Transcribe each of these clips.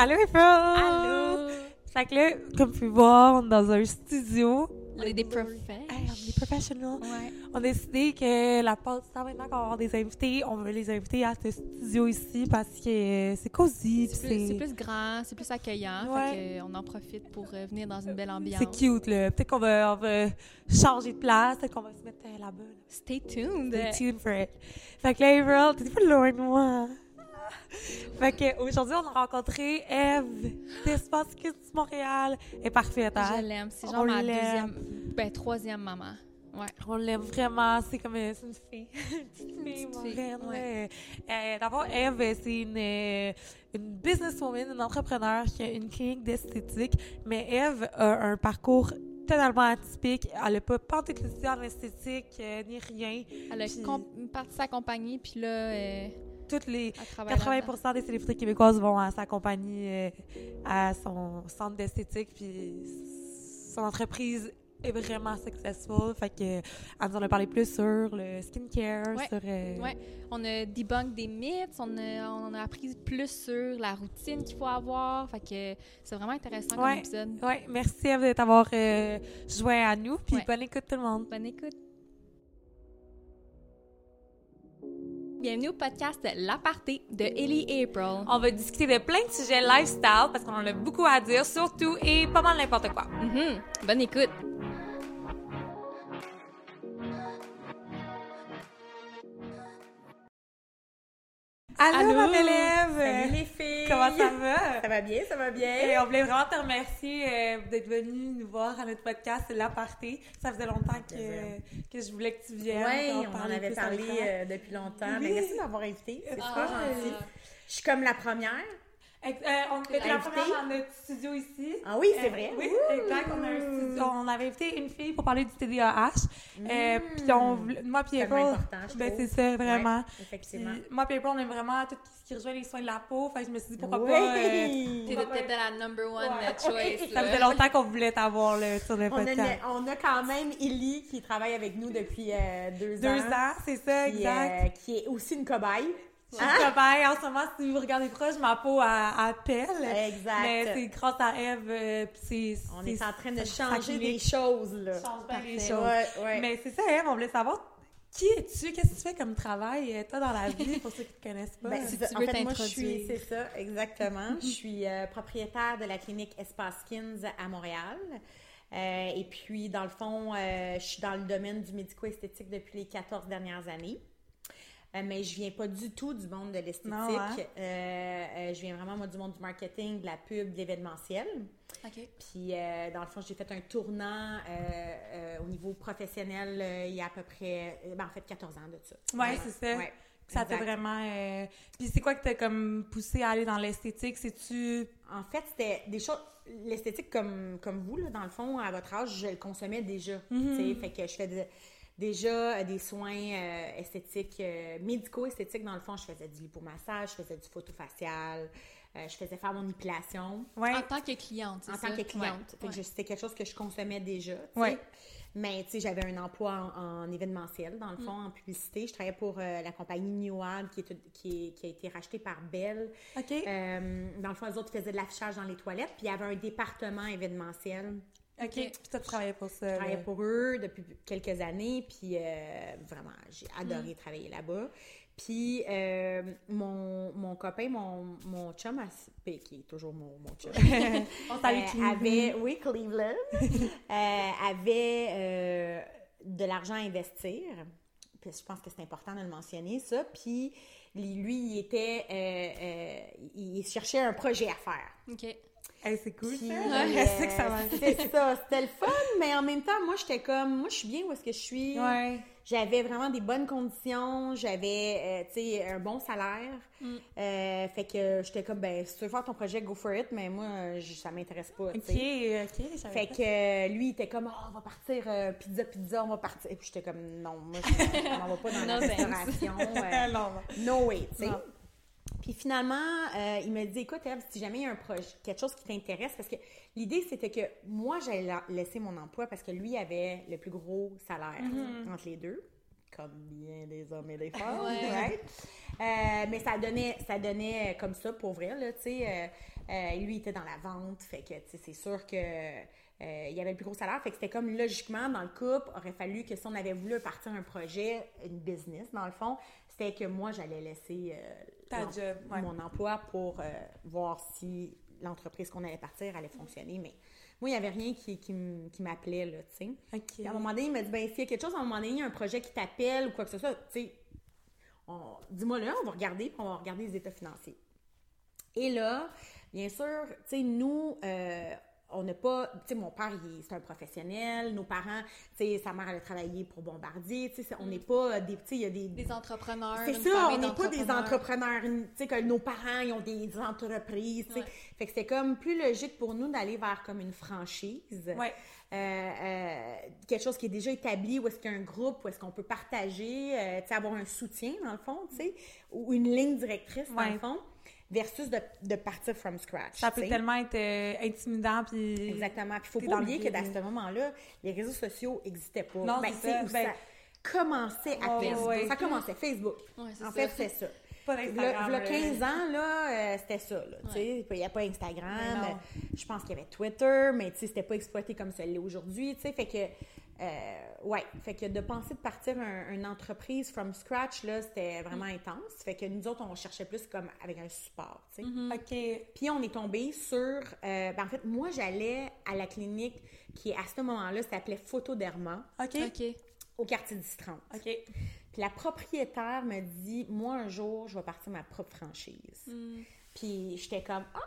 Allô, April! Allô! Fait que là, comme tu peux voir, on est dans un studio. On est des Hey, professionnels. on est des professionnels. Ouais. On a décidé que la pause ça maintenant qu'on va avoir des invités, on veut les inviter à ce studio ici parce que c'est cosy. C'est plus, grand, c'est plus accueillant. Ouais. Fait on en profite pour euh, venir dans une belle ambiance. C'est cute, là. Peut-être qu'on va, va changer de place, peut-être qu'on va se mettre euh, là-bas. là. Stay tuned. Stay tuned for it. Fait que là, April, t'es pas loin de moi. Fait que aujourd'hui, on a rencontré Eve d'Espace Kids Montréal. Elle est parfaite, hein? Je l'aime. C'est On genre ma l'aime. deuxième, ben troisième maman. Ouais. On l'aime vraiment. C'est comme euh, une fille. une petite fille, petite mon fille, ouais. Euh, D'abord, Eve, c'est une, euh, une businesswoman, une entrepreneur qui a une clinique d'esthétique. Mais Eve a un parcours totalement atypique. Elle n'a pas étudié en esthétique euh, ni rien. Elle a Puis- parti sa compagnie, puis là, euh, Toutes les elle travaille là-dedans. 80% des célébrités québécoises vont à sa compagnie, euh, à son centre d'esthétique, puis son entreprise est vraiment successful. Fait que elle nous en a parlé plus sur le skincare, Ouais. sur euh, Ouais. On a debunk des mythes, on a, on a appris plus sur la routine qu'il faut avoir. Fait que c'est vraiment intéressant comme Ouais. épisode. Ouais, merci t'avoir euh, joint à nous, puis bonne écoute tout le monde. Bonne écoute. Bienvenue au podcast L'Aparté de Ellie April. On va discuter de plein de sujets lifestyle parce qu'on en a beaucoup à dire, surtout et pas mal n'importe quoi. Mhm. Bonne écoute. Allô, Allô? ma belle Ève! Salut les filles! Comment ça va? Ça va bien, ça va bien? Et on voulait vraiment te remercier euh, d'être venu nous voir à notre podcast L'Aparté. Ça faisait longtemps que, que je voulais que tu viennes. Oui, on en avait parlé euh, depuis longtemps. Oui. Mais merci de m'avoir invitée. C'est Ah. super gentil. Je suis comme la première. Euh, on était la première dans notre studio ici. Ah oui, c'est Euh, vrai. Oui, exact. On, a un studio- on avait invité une fille pour parler du TDAH. Euh, puis on, moi puis Tellement April, ben c'est ça, vraiment. Ouais, effectivement. moi puis April, on aime vraiment tout ce qui rejoint les soins de la peau. Fait que je me suis dit pourquoi Oui. pas... euh, pas- peut-être la number one Ouais. choice. Ça là. faisait longtemps qu'on voulait t'avoir là, sur le on, a, podcast. on a quand même Ellie qui travaille avec nous depuis euh, deux, Deux ans, c'est ça, exact. euh, qui est aussi une cobaye. Je travaille en ce moment, si vous regardez proche, ma peau à, pelle. Exact. Mais c'est grâce à Eve, euh, c'est... On est en train de changer des choses, là. change bien les choses. Ouais, ouais. Mais c'est ça, Eve, on voulait savoir qui es-tu, qu'est-ce que tu fais comme travail, euh, toi, dans la vie, pour ceux qui te connaissent pas? Ben, Si en fait, moi, je suis, c'est ça, exactement. je suis euh, propriétaire de la clinique Espace Skins à Montréal. Euh, et puis, dans le fond, euh, je suis dans le domaine du médico-esthétique depuis les 14 dernières années. Euh, mais je viens pas du tout du monde de l'esthétique. Hein? Euh, euh, je viens vraiment, moi, du monde du marketing, de la pub, de l'événementiel. OK. Puis, dans le fond, j'ai fait un tournant au niveau professionnel il y a à peu près, ben, en fait, 14 ans de ça. Ouais, c'est ça. Ouais, ça t'a vraiment... euh, Puis c'est quoi que t'as comme poussé à aller dans l'esthétique? C'est-tu... En fait, c'était des choses. L'esthétique, comme, comme vous, là, dans le fond, à votre âge, je le consommais déjà. Tu sais. Fait que je fais de- déjà euh, des soins euh, esthétiques, euh, médico-esthétiques. Dans le fond, je faisais du lipomassage, je faisais du photofacial, euh, je faisais faire mon épilation Ouais. En tant que cliente, c'est en ça? tant que cliente. Ouais. que c'était quelque chose que je consommais déjà. Ouais. Mais tu sais, j'avais un emploi en, en événementiel, dans le fond, en publicité. Je travaillais pour euh, la compagnie New Ad, qui, est- qui, est- qui a été rachetée par Bell. OK. Euh, dans le fond, les autres faisaient de l'affichage dans les toilettes, puis il y avait un département événementiel. OK. Puis toi, tu travaillais pour ça. Je travaillais pour eux depuis quelques années, puis euh, vraiment, j'ai adoré travailler là-bas. Puis euh, mon, mon copain, mon, mon chum, à- qui est toujours mon, mon chum, On euh, avait, oui, Cleveland, avait de l'argent à investir. Puis je pense que c'est important de le mentionner, ça. Puis lui, il était, il cherchait un projet à faire. OK. Hey, c'est cool, Puis, ça. euh, que ça. C'est ça, c'était le fun, mais en même temps, moi, j'étais comme, moi, je suis bien où est-ce que je suis. Ouais. J'avais vraiment des bonnes conditions, j'avais, euh, tu sais, un bon salaire. Mm. Euh, fait que j'étais comme, ben, si tu veux faire ton projet, go for it, mais moi, je- ça m'intéresse pas, tu OK, sais. OK. Fait pas. que lui, il était comme, oh, on va partir pizza, pizza, on va partir. Et puis j'étais comme, non, moi, je on va pas dans la restauration. non, non. no way, tu sais. Puis finalement, euh, il me dit, écoute, Eve, si jamais il y a un projet, quelque chose qui t'intéresse, parce que l'idée, c'était que moi, j'allais la- laisser mon emploi parce que lui avait le plus gros salaire entre les deux, comme bien des hommes et des femmes, Ouais. right? Euh, mais ça donnait, ça donnait comme ça, pour vrai, là, tu sais. euh, Euh, lui, il était dans la vente. Fait que, c'est sûr que il y avait le plus gros salaire. Fait que c'était comme logiquement, dans le couple, aurait fallu que si on avait voulu partir un projet, une business, dans le fond, c'était que moi, j'allais laisser Ta l'em- job, ouais. mon emploi pour euh, voir si l'entreprise qu'on allait partir allait fonctionner. Mais moi, il n'y avait rien qui, qui m'appelait, là, tu sais. À un moment donné, il m'a dit, ben, s'il y a quelque chose, à un moment donné, il y a un projet qui t'appelle ou quoi que ce soit, tu sais, on- dis-moi là, on va regarder, puis on va regarder les états financiers. Et là, bien sûr, tu sais, nous, euh, on n'a pas, tu sais, mon père, c'est un professionnel, nos parents, tu sais, sa mère, elle a travaillé pour Bombardier, tu sais, c'est- on n'est pas euh, des, tu sais, il y a des... Des entrepreneurs. C'est ça, on n'est pas des entrepreneurs, tu sais, que nos parents, ils ont des entreprises, tu sais. Ouais. Fait que c'était comme plus logique pour nous d'aller vers comme une franchise. Ouais. Euh, euh, quelque chose qui est déjà établi, où est-ce qu'il y a un groupe, où est-ce qu'on peut partager, euh, tu sais, avoir un soutien, dans le fond, tu sais, ou une ligne directrice, dans Ouais. le fond, versus de, de partir from scratch. Ça peut tellement être euh, intimidant, puis... Exactement. Puis faut pas le oublier que dans ce moment-là, les réseaux sociaux n'existaient pas. Non, ben, c'est ça. Ben- ça commençait à Oh, peine. ouais. Ça commençait Facebook. Ouais, en ça. fait, c'est ça. V'là là. 15 ans, là, euh, c'était ça. là, tu sais. Il n'y a pas Instagram. Non. euh, Je pense qu'il y avait Twitter, mais tu sais, c'était pas exploité comme ça l'est aujourd'hui. tu sais. Fait que, euh, ouais, fait que de penser de partir un- une entreprise from scratch, là, c'était vraiment Mm. intense. Fait que nous autres, on cherchait plus comme avec un support, tu sais. Mm-hmm. OK. Puis on est tombé sur. euh, ben, en fait, moi, j'allais à la clinique qui, à ce moment-là, s'appelait Photoderma OK. OK. au quartier du 30. OK. Puis la propriétaire me dit Moi, un jour, je vais partir ma propre franchise. Hmm. Puis j'étais comme Ah,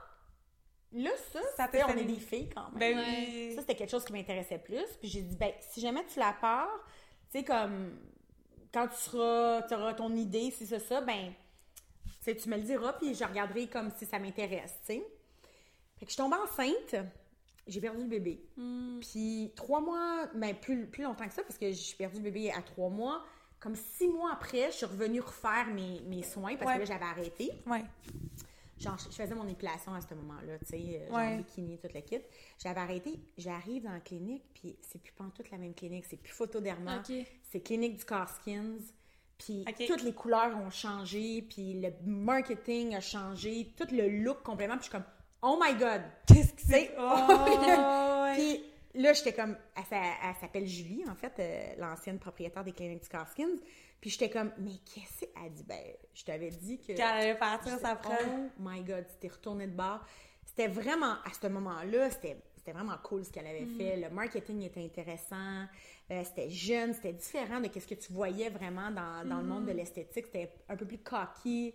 là, ça, Ça te on fait est des filles quand même. Ben oui. Ça, c'était quelque chose qui m'intéressait plus. Puis j'ai dit Ben, si jamais tu la pars, tu sais, comme quand tu seras, tu auras ton idée, si c'est ça, ben, tu me le diras, puis je regarderai comme si ça m'intéresse, tu sais. Fait que je tombe enceinte, j'ai perdu le bébé. Hmm. Puis trois mois, ben plus, plus longtemps que ça, parce que j'ai perdu le bébé à trois mois. Comme six mois après, je suis revenue refaire mes, mes soins parce Ouais. que là, j'avais arrêté. Ouais. Genre, je faisais mon épilation à ce moment-là, tu sais, euh, genre Ouais. bikini, toute la kit. J'avais arrêté, j'arrive dans la clinique, puis c'est plus toute la même clinique, c'est plus photoderma, OK. c'est clinique du Car Skins. Puis toutes les couleurs ont changé, puis le marketing a changé, tout le look complètement, puis je suis comme, oh my god! Qu'est-ce que C'est-? Oh. Puis là, j'étais comme, elle s'appelle Julie, en fait, euh, l'ancienne propriétaire des cliniques du Carskins. Puis j'étais comme, mais qu'est-ce que Elle dit, ben, je t'avais dit que. Qu'elle allait partir sa propre. Oh my god, t'es retourné de bord. C'était vraiment, à ce moment-là, c'était. C'était vraiment cool ce qu'elle avait Mm. fait. Le marketing était intéressant. euh, c'était jeune. C'était différent de ce que tu voyais vraiment dans, dans le monde Mm. de l'esthétique. C'était un peu plus cocky.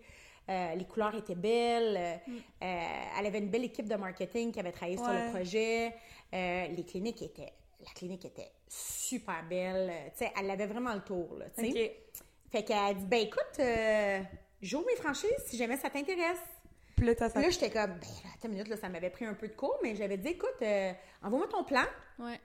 euh, les couleurs étaient belles. euh, euh, elle avait une belle équipe de marketing qui avait travaillé sur Mm. Le projet. Euh, les cliniques étaient... La clinique était super belle. euh, Tu sais, elle avait vraiment le tour, là, tu sais. Fait qu'elle a dit, ben écoute, euh, j'ouvre mes franchises si jamais ça t'intéresse. Puis là. Là, j'étais comme, ben, attends une minute, là, ça m'avait pris un peu de cours, mais j'avais dit, écoute, euh, envoie-moi ton plan Ouais.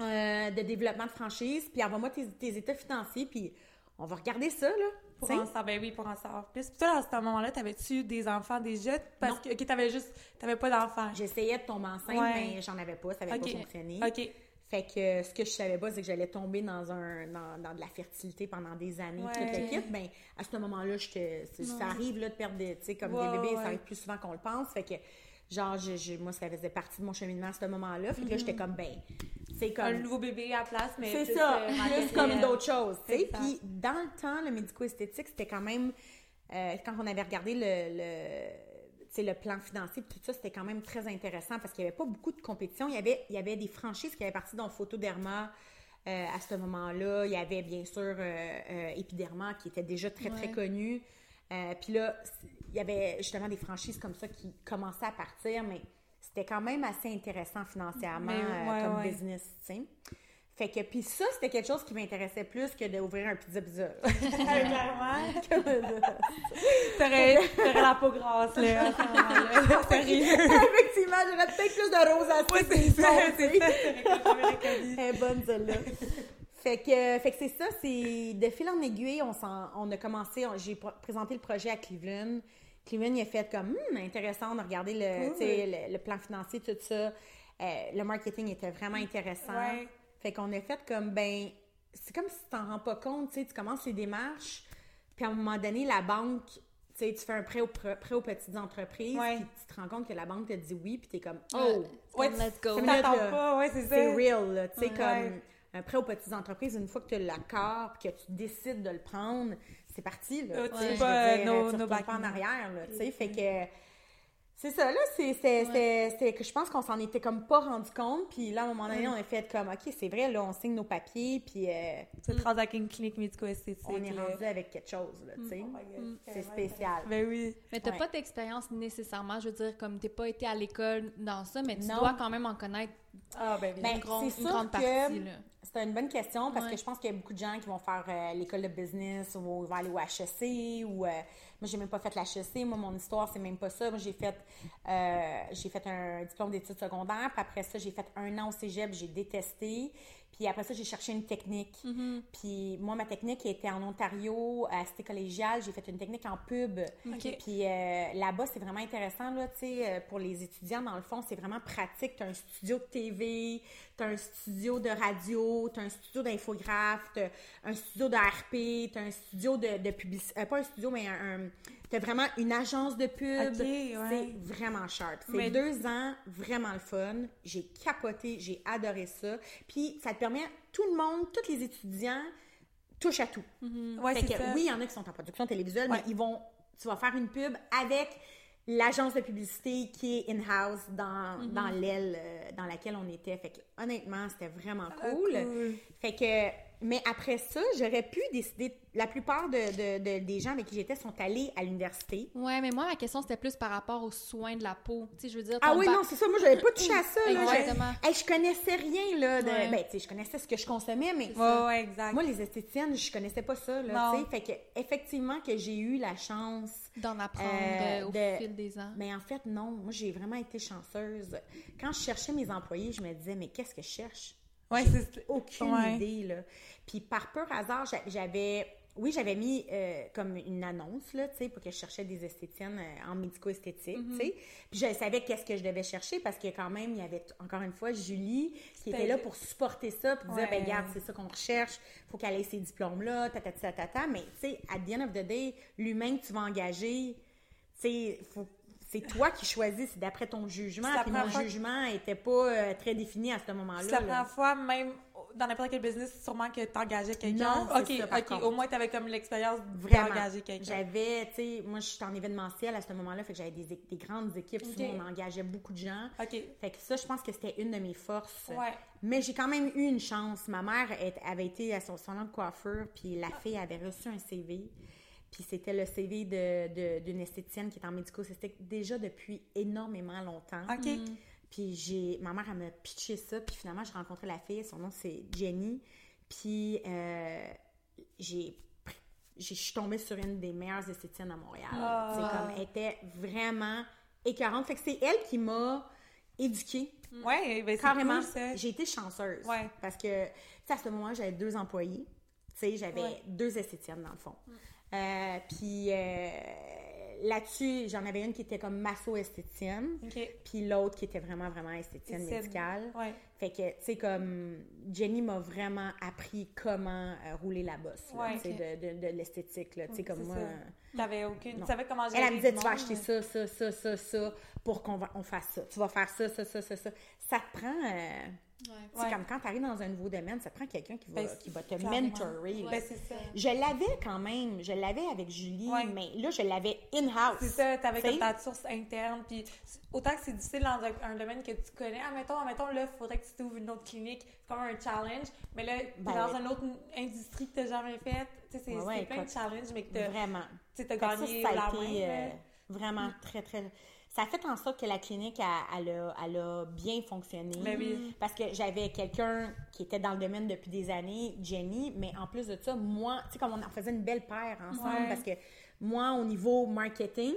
euh, de développement de franchise, puis envoie-moi tes, tes états financiers, puis on va regarder ça, là. Pour en savoir, ben oui, pour en savoir plus. Puis toi, à ce moment-là, t'avais-tu des enfants déjà? Parce Non. que, OK, t'avais juste, t'avais pas d'enfants. J'essayais de tomber enceinte, Ouais. mais j'en avais pas, ça avait OK. pas fonctionné. OK. Fait que euh, ce que je savais pas, c'est que j'allais tomber dans un dans, dans de la fertilité pendant des années, Ouais. tout le kit. Ben, à ce moment-là, ça arrive là, de perdre des, comme Ouais, des bébés, ouais. ça arrive plus souvent qu'on le pense. Fait que, genre, je- je- moi, ça faisait partie de mon cheminement à ce moment-là. Fait que là, j'étais comme, ben, c'est comme... Un nouveau bébé à la place, mais. C'est ça, plus comme d'autres choses, tu sais. Puis dans le temps, le médico-esthétique, c'était quand même, euh, quand on avait regardé le, le, le plan financier, tout ça, c'était quand même très intéressant parce qu'il n'y avait pas beaucoup de compétition. Il y avait, il y avait des franchises qui avaient parti dans Photoderma euh, à ce moment-là. Il y avait bien sûr euh, euh, Epiderma qui était déjà très, très connu. Euh, puis là, il y avait justement des franchises comme ça qui commençaient à partir, mais c'était quand même assez intéressant financièrement Mais, euh, ouais, comme ouais. business, tu sais. Fait que, puis ça, c'était quelque chose qui m'intéressait plus que d'ouvrir un pizza-pizza. Clairement. T'aurais t'aurais la peau grasse, là, à ce moment-là. Sérieux. Effectivement, j'aurais peut-être plus de rosacée. Ouais, c'est ça, c'est ça. Elle est bonne, celle-là. Fait que, fait que c'est ça, c'est de fil en aiguille, on, s'en- on a commencé, j'ai pr- présenté le projet à Cleveland. Cleveland, il a fait comme, Hum, intéressant, on a regardé le, le, le plan financier, tout ça. Euh, le marketing était vraiment intéressant. Ouais. Fait qu'on a fait comme, ben, c'est comme si tu t'en rends pas compte, tu sais, tu commences les démarches, puis à un moment donné, la banque, tu sais, tu fais un prêt, au, prêt aux petites entreprises, Ouais. puis tu te rends compte que la banque te dit oui, puis t'es comme, Ouais. oh, Ouais, let's go. t'attends pas, ouais, c'est ça. c'est real. Tu sais, Ouais. comme un prêt aux petites entreprises, une fois que tu as l'accord, puis que tu décides de le prendre, c'est parti, là. Euh, Tu sais, pas, dire, no- tu no retournes back pas en arrière, là, tu sais, fait que... C'est ça, là, c'est c'est- c'est- c'est que je pense qu'on s'en était comme pas rendu compte, puis là, à un moment donné, on a fait comme, OK, c'est vrai, là, on signe nos papiers, puis euh, Tu te rends avec une clinique médico-esthétique. on est là. rendu avec quelque chose, là, tu sais. Oh my God, C'est spécial. Ben oui. Mais t'as Ouais. pas d'expérience nécessairement, je veux dire, comme t'es pas été à l'école dans ça, mais tu Non. dois quand même en connaître Ah, ben oui. Ben, une, grande- c'est une sûr grande que- partie. Là. C'est une bonne question parce Ouais. que je pense qu'il y a beaucoup de gens qui vont faire euh, l'école de business ou vont aller au HEC ou euh, moi j'ai même pas fait l'HEC, moi mon histoire c'est même pas ça. Moi j'ai fait euh, j'ai fait un diplôme d'études secondaires, puis après ça j'ai fait un an au cégep, j'ai détesté. Puis après ça, j'ai cherché une technique. Mm-hmm. Puis moi, ma technique était en Ontario, à Cité collégiale. J'ai fait une technique en pub. OK. Puis euh, là-bas, c'est vraiment intéressant, là, tu sais, euh, pour les étudiants, dans le fond, c'est vraiment pratique. Tu as un studio de TV, tu as un studio de radio, tu as un studio d'infographe, tu un studio de RP, tu as un studio de, de publicité. pas un studio, mais un. As vraiment une agence de pub. Ouais. C'est vraiment sharp. C'est Mais- deux ans, vraiment le fun. J'ai capoté, j'ai adoré ça. Puis ça te permet, tout le monde, tous les étudiants, touche à tout. Ouais, Fait que, ça. oui, il y en a qui sont en production télévisuelle, Ouais. mais ils vont, tu vas faire une pub avec l'agence de publicité qui est in-house dans, Mm-hmm. dans l'aile euh, dans laquelle on était. Fait que, honnêtement, c'était vraiment Ah, cool. cool. Fait que, mais après ça, j'aurais pu décider, la plupart de, de- de- des gens avec qui j'étais sont allés à l'université. Ouais, mais moi, ma question, c'était plus par rapport aux soins de la peau. Tu sais, je veux dire. Ah oui, non, c'est ça. Moi, j'avais pas touché à ça. Là. Exactement. Je, hey, je connaissais rien, là. De, Ouais. Ben, tu sais, je connaissais ce que je consommais, mais Ouais, ouais, exact. moi, les esthéticiennes, je connaissais pas ça, là. Non. tu sais. Fait que, effectivement, que j'ai eu la chance D'en apprendre Euh, euh, au de- fil des ans. Mais en fait, non. Moi, j'ai vraiment été chanceuse. Quand je cherchais mes employés, je me disais, mais qu'est-ce que je cherche? Ouais, c'est aucune Ouais. idée, là. Puis par pur hasard, j'a- j'avais... Oui, j'avais mis euh, comme une annonce, là, tu sais, pour que je cherchais des esthéticiennes euh, en médico-esthétique, Mm-hmm. tu sais. Puis je savais qu'est-ce que je devais chercher parce que quand même, il y avait, encore une fois, Julie qui était là pour supporter ça, puis dire, Ouais. ben regarde, c'est ça qu'on recherche, faut qu'elle ait ces diplômes-là, ta, ta, ta, ta, ta. Mais, tu sais, at the end of the day, l'humain que tu vas engager, tu sais, faut- c'est toi qui choisis, c'est d'après ton jugement. Puis mon fois jugement n'était pas euh, très défini à ce moment-là. C'est la là. première fois, même dans n'importe quel business, sûrement que t'engageais quelqu'un. Non, ok, ça, par ok. contre. Au moins, t'avais comme l'expérience Vraiment. d'engager quelqu'un. J'avais, tu sais, moi, je suis en événementiel à ce moment-là, fait que j'avais des, grandes équipes. Ok. Souvent, on engageait beaucoup de gens. Ok. Fait que ça, je pense que c'était une de mes forces. Ouais. Mais j'ai quand même eu une chance. Ma mère avait été à son salon de coiffure, puis la fille avait reçu un CV. Puis c'était le CV de- de- d'une esthéticienne qui est en médico-esthétique déjà depuis énormément longtemps. Ok. Puis j'ai, ma mère, elle m'a pitché ça. Puis finalement, j'ai rencontré la fille. Son nom, c'est Jenny. Puis euh, j'ai, je suis tombée sur une des meilleures esthéticiennes à Montréal. Ah. C'est comme, elle était vraiment écœurante. Fait que c'est elle qui m'a éduquée. Ouais, ben c'est Carrément. cool. J'ai été chanceuse. Ouais. Parce que, tu sais, à ce moment-là, j'avais deux employés. Tu sais, j'avais Ouais. deux esthéticiennes, dans le fond. Euh, puis euh, là-dessus, j'en avais une qui était comme masso-esthéticienne. Puis l'autre qui était vraiment, vraiment esthéticienne médicale. Ouais. Fait que, tu sais, comme Jenny m'a vraiment appris comment euh, rouler la bosse, là, Ouais, de, de, de l'esthétique, là. Tu sais, comme moi... T'avais aucune. Tu savais comment Elle, gérer elle me disait, tu vas acheter mais- ça, ça, ça, ça, ça, pour qu'on va- on fasse ça. Tu vas faire ça, ça, ça, ça, ça. Ça te prend... Ouais. tu Ouais. comme quand tu arrives dans un nouveau domaine, ça prend quelqu'un qui va, Ben, qui va te mentorer. Ben, c'est. Je l'avais quand même, je l'avais avec Julie, Ouais. mais là, je l'avais in-house. C'est ça, T'sais? comme ta source interne, puis autant que c'est difficile dans un, un domaine que tu connais, admettons, admettons, là, il faudrait que tu t'ouvres une autre clinique, c'est comme un challenge, mais là, t'es Ben, dans une autre industrie que t'as jamais faite, tu sais, c'est Ouais, ouais, c'est plein de challenges, mais que t'as Vraiment. tu Fait que ça, gagné ça a la été main, euh, vraiment très, très... Ça a fait en sorte que la clinique, elle, elle a, elle a bien fonctionné. Ben oui. Parce que j'avais quelqu'un qui était dans le domaine depuis des années, Jenny, mais en plus de ça, moi, tu sais, comme on en faisait une belle paire ensemble, Ouais. parce que moi, au niveau marketing,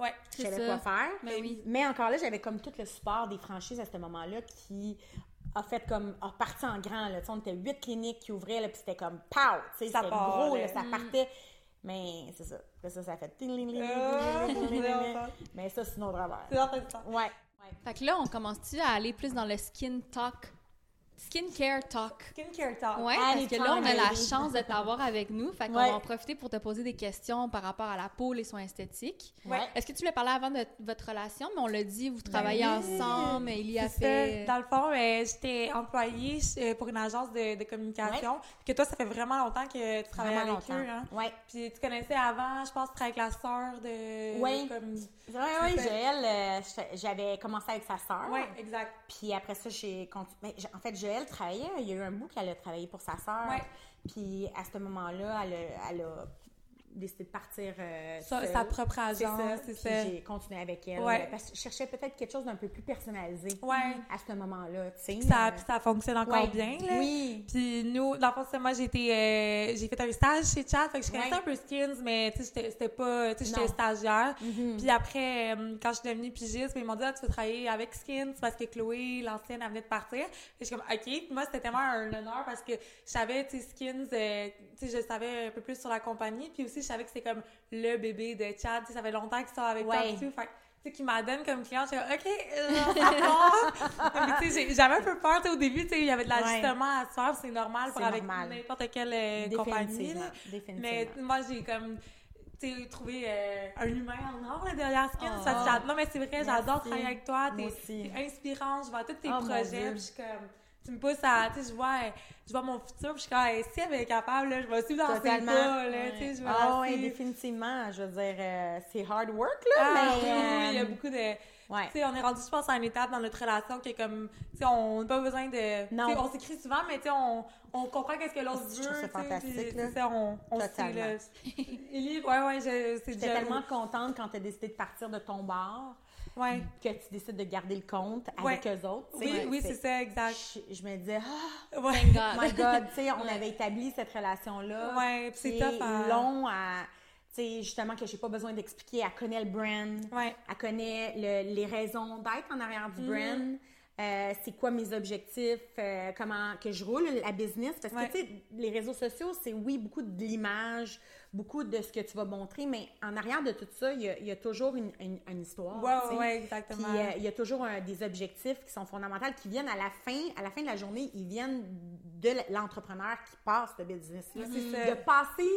Ouais, je savais quoi faire. Ben oui. Mais encore là, j'avais comme tout le support des franchises à ce moment-là qui a fait comme, a parti en grand, là. On était huit cliniques qui ouvraient, là, puis c'était comme, pow! Tu sais, Ça c'était gros, là. ça partait. Mais c'est ça. Ça, ça fait... Mais ça, c'est une autre affaire. c'est. Ouais. Fait que là, on commence-tu à aller plus dans le skin talk? Skincare Talk. Skincare Talk. Ouais, parce que là, on a la chance de t'avoir avec nous. Fait qu'on Ouais. va en profiter pour te poser des questions par rapport à la peau, les soins esthétiques. Ouais. Est-ce que tu voulais parler avant de votre relation? Mais on l'a dit, vous travaillez Ben oui. ensemble, il y a C'est fait... ça. Dans le fond, euh, j'étais employée euh, pour une agence de, de communication. Puis que toi, ça fait vraiment longtemps que tu travailles Vraiment avec longtemps. eux. Hein? Ouais. Puis tu connaissais avant, je pense, tu travaillais avec la sœur de. Oui. Comme... Ouais, ouais, ça. Joël, euh, j'avais commencé avec sa sœur. Oui, exact. Puis après ça, j'ai j'ai- en fait, Joël travaillait. Il y a eu un bout qu'elle a travaillé pour sa sœur. Puis à ce moment-là, elle a, elle a décidé de partir. euh, Sa, seule. sa propre C'est agence, ça. c'est Puis ça. j'ai continué avec elle. Ouais. Parce que je cherchais peut-être quelque chose d'un peu plus personnalisé Ouais. à ce moment-là. tu ça, Euh, puis ça fonctionne encore ouais. bien, là. Oui. Puis nous, dans le moi, j'ai été, euh, j'ai fait un stage chez Chat, fait que je connaissais un peu Skins, mais tu sais, c'était pas, tu sais, j'étais stagiaire. Mhm. Puis après, euh, quand je suis devenue pigiste, ils m'ont dit, ah, tu veux travailler avec Skins? Parce que Chloé, l'ancienne, elle venait de partir. Et je suis comme, OK. Puis moi, c'était tellement un honneur parce que je savais, tu sais, Skins, euh, tu sais, je savais un peu plus sur la compagnie. Puis aussi, je savais que c'était comme le bébé de Chad. Ça fait longtemps qu'ils sont avec toi Ouais. et tout. Fait tu sais, qu'ils m'adonnent comme client. Je suis comme, OK, euh, ça j'avais un peu peur, au début, tu sais, il y avait de l'ajustement à se faire. C'est normal pour C'est avec n'importe quelle euh, compagnie. Là. Mais moi, j'ai comme tu sais, trouvé euh, un humain en or là, derrière Skin. Oh. Ça, non, mais c'est vrai, j'adore travailler avec toi. T'es aussi. t'es inspirant. Je vois tous tes Oh, projets. Je suis comme, tu me pousses à. Tu sais, je vois, je vois mon futur. Puis je suis comme, hey, si elle est capable, là, je vais suivre dans ses Totalement. pas. Là, tu sais, je vais Ah oui, définitivement. Je veux dire, euh, c'est hard work, là, Ah, mais... oui, il y a euh, beaucoup de. Ouais. Tu sais, on est rendu, je pense, à une étape dans notre relation qui est comme, tu sais, on n'a pas besoin de. Non. on s'écrit souvent, mais tu sais, on, on comprend qu'est-ce que l'autre veut. sais, fantastique, là. c'est ça, on, on sait, Totalement. là. Élie, ouais, ouais, je- c'est J'étais tellement contente quand tu as décidé de partir de ton bar Ouais. que tu décides de garder le compte Ouais. avec eux autres. Oui, oui, c'est ça, exact. Je, je me disais, ah, Ouais. God. my God, tu sais, on Ouais. avait établi cette relation-là. Ouais, c'est tough à- long à. Tu sais, justement, que j'ai pas besoin d'expliquer. Elle connaît le brand. Ouais. Elle connaît le- les raisons d'être en arrière du Mhm. brand. Euh, c'est quoi mes objectifs, euh, comment que je roule la business? Parce Ouais. que, tu sais, les réseaux sociaux, c'est oui, beaucoup de l'image, beaucoup de ce que tu vas montrer, mais en arrière de tout ça, il y a, il y a toujours une, une- une histoire. Tu sais. ouais, Puis exactement. euh, il y a toujours un- des objectifs qui sont fondamentaux, qui viennent à la fin, à la fin de la journée, ils viennent de l'entrepreneur qui passe le business-là. C'est ça. De passer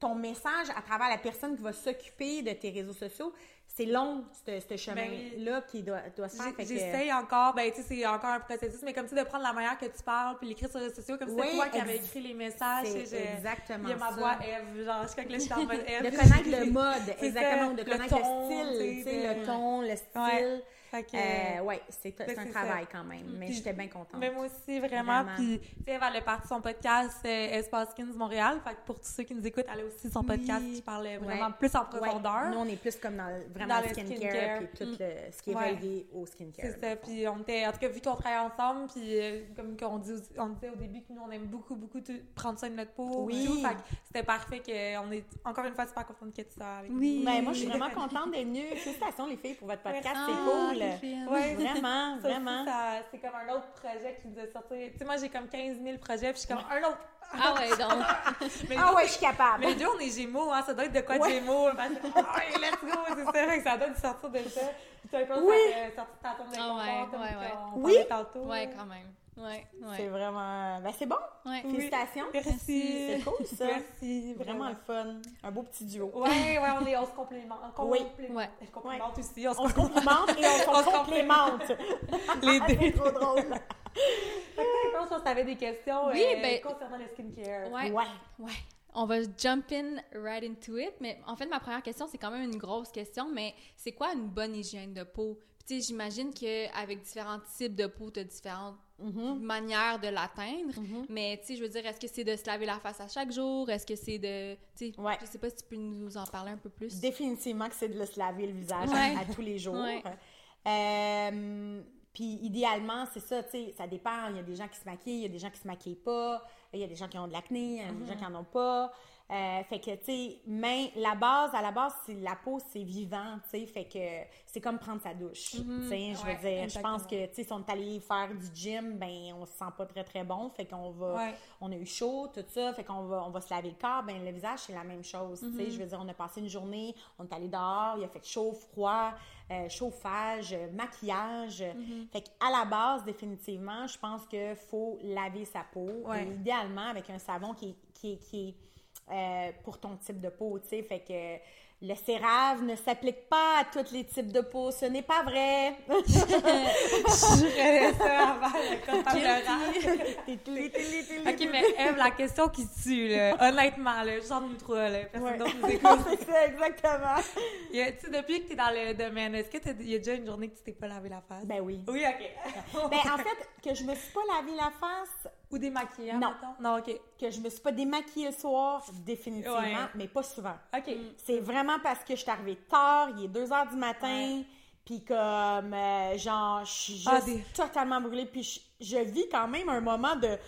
ton message à travers la personne qui va s'occuper de tes réseaux sociaux, c'est long, ce, ce chemin-là qui doit, doit se faire. Fait que- J'essaye encore, ben tu sais, c'est encore un processus, mais comme tu de prendre la manière que tu parles, puis l'écrire sur les réseaux sociaux, comme si Oui, c'était toi qui avais écrit les messages. c'est exactement Il y a ma voix Eve, genre, je crois que là, je suis en mode Eve. de connaître le mode, exactement, de connaître le, style, tu sais, le ton, le style. Ouais. Fait que, Euh, ouais, c'est un travail ça. quand même, mais j'étais bien contente. Mais moi aussi, vraiment. Vraiment. Puis, tu sais, elle a parti son podcast euh, Espace Skins Montréal. Fait que pour tous ceux qui nous écoutent, elle a aussi son podcast Oui. qui parle vraiment Ouais. plus en Ouais. profondeur. Nous, on est plus comme dans le- vraiment Dans le le skincare, skincare. puis tout Mm. le, ce qui est Ouais. relié au skincare. C'est ça. Puis on était, en tout cas, vu qu'on travaille ensemble, puis euh, comme dit, on disait au début que nous, on aime beaucoup, beaucoup tout- prendre soin de notre peau. Oui. et Tout, fait que c'était parfait qu'on est encore une fois super contente que tu sois avec Oui. nous. Ben, moi, je suis vraiment contente d'être venue. Félicitations, les filles, pour votre podcast. C'est cool. Ouais. Vraiment, Ça vraiment. ça- c'est comme un autre projet qui nous a sorti. Tu sais, moi, j'ai comme 15 000 projets, puis je suis comme un autre. Ah ouais, donc. Mais Ah ouais, je suis capable. Mais deux, on est gémeaux, hein, ça doit être de quoi de Ouais. gémeaux. Que, ouais, let's go, c'est ça, ça doit sortir de ça. Puis Oui. ça fait sortir de ta de Ah confort, comme Oui. tantôt. Ouais, quand même. Ouais, C'est ouais. vraiment. Ben, c'est bon. ouais. Oui. Félicitations. Merci. C'est cool, ça. Merci. Vraiment le fun. Un beau petit duo. Ouais, ouais, on, est, on se complimente. On Oui. complé- Ouais. On se complimente aussi. On se On se complimente et on On se complémente. Les Ah, deux. c'est trop drôle. Fait que, je pense que tu des questions Oui, euh, ben- concernant le skincare. Ouais. Ouais. Ouais. On va jump in right into it. Mais en fait, ma première question, c'est quand même une grosse question, mais c'est quoi une bonne hygiène de peau? Sais, j'imagine qu'avec différents types de peau, tu as différentes Mhm. manières de l'atteindre. Mhm. Mais, tu sais, je veux dire, est-ce que c'est de se laver la face à chaque jour? Est-ce que c'est de. Tu sais, Ouais. je sais pas si tu peux nous en parler un peu plus. Définitivement que c'est de se laver le visage Ouais. à, à tous les jours. Ouais. Euh, puis idéalement, c'est ça, tu sais, ça dépend. Il y a des gens qui se maquillent, il y a des gens qui se maquillent pas, il y a des gens qui ont de l'acné, il y a des gens qui en ont pas. Euh, fait que, tu sais, mais la base, à la base, c'est la peau, c'est vivant, tu sais, fait que c'est comme prendre sa douche, tu sais, je veux. Ouais, dire, je pense que, tu sais, si on est allé faire du gym, ben, on se sent pas très, très bon, fait qu'on va, Ouais. on a eu chaud, tout ça, fait qu'on va, on va se laver le corps, ben, le visage, c'est la même chose, tu sais, je veux dire, on a passé une journée, on est allé dehors, il a fait chaud, froid, euh, chauffage, maquillage, Mm-hmm. fait qu'à la base, définitivement, je pense que faut laver sa peau, Ouais. et idéalement avec un savon qui, qui, qui est euh, pour ton type de peau, tu sais. Fait que le CéRAV ne s'applique pas à tous les types de peau. Ce n'est pas vrai. Je ça avant le Ok, mais Eve, la question qui tue, là, honnêtement, là, genre nous trois, là, personne Ouais. d'autre nous Non, écoute. c'est ça, exactement. Tu sais, depuis que t'es dans le domaine, est-ce que t'as- y a déjà une journée que tu t'es pas lavé la face? Ben oui. oui, ok. Ben, en fait, que je me suis pas lavé la face, Ou démaquillant, Non. mettons? Non, ok. que je me suis pas démaquillée le soir, définitivement, Ouais. mais pas souvent. Ok. C'est vraiment parce que je suis arrivée tard, il est 2 heures du matin, puis comme, euh, genre, je suis Ah, des- totalement brûlée, puis je, je vis quand même un moment de...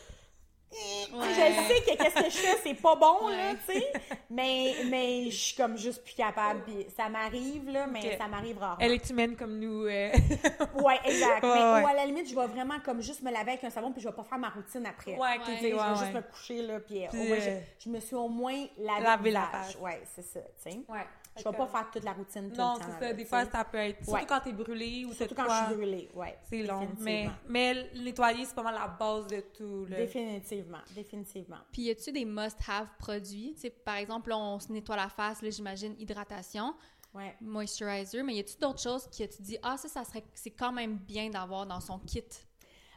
Ouais. Je sais que qu'est-ce que je fais, c'est pas bon, là, tu sais, mais, mais je suis comme juste plus capable, puis ça m'arrive, là, mais ça m'arrive rarement. Elle est humaine comme nous. euh. Ouais, exact. Mais, ouais. Ou à la limite, je vais vraiment comme juste me laver avec un savon, puis je vais pas faire ma routine après. Ouais, je vais juste me coucher, là, puis, Puis, au moins, euh, je, je me suis au moins lavé, le la face. Ouais, c'est ça, tu sais. Ouais. Je vais pas faire toute la routine tout Non, le temps. c'est ça. Des fois, ça peut être. Surtout Ouais. quand t'es brûlé ou Surtout quand quoi, je suis brûlée, ouais. C'est long. Mais, mais nettoyer, c'est pas mal la base de tout. Là. Définitivement, définitivement. Puis, y a-tu des must-have produits? Tu sais, par exemple, là, on se nettoie la face, là, j'imagine, hydratation, Ouais. moisturizer, mais y a-tu d'autres choses que tu dis, ah, ça, ça serait, c'est quand même bien d'avoir dans son kit?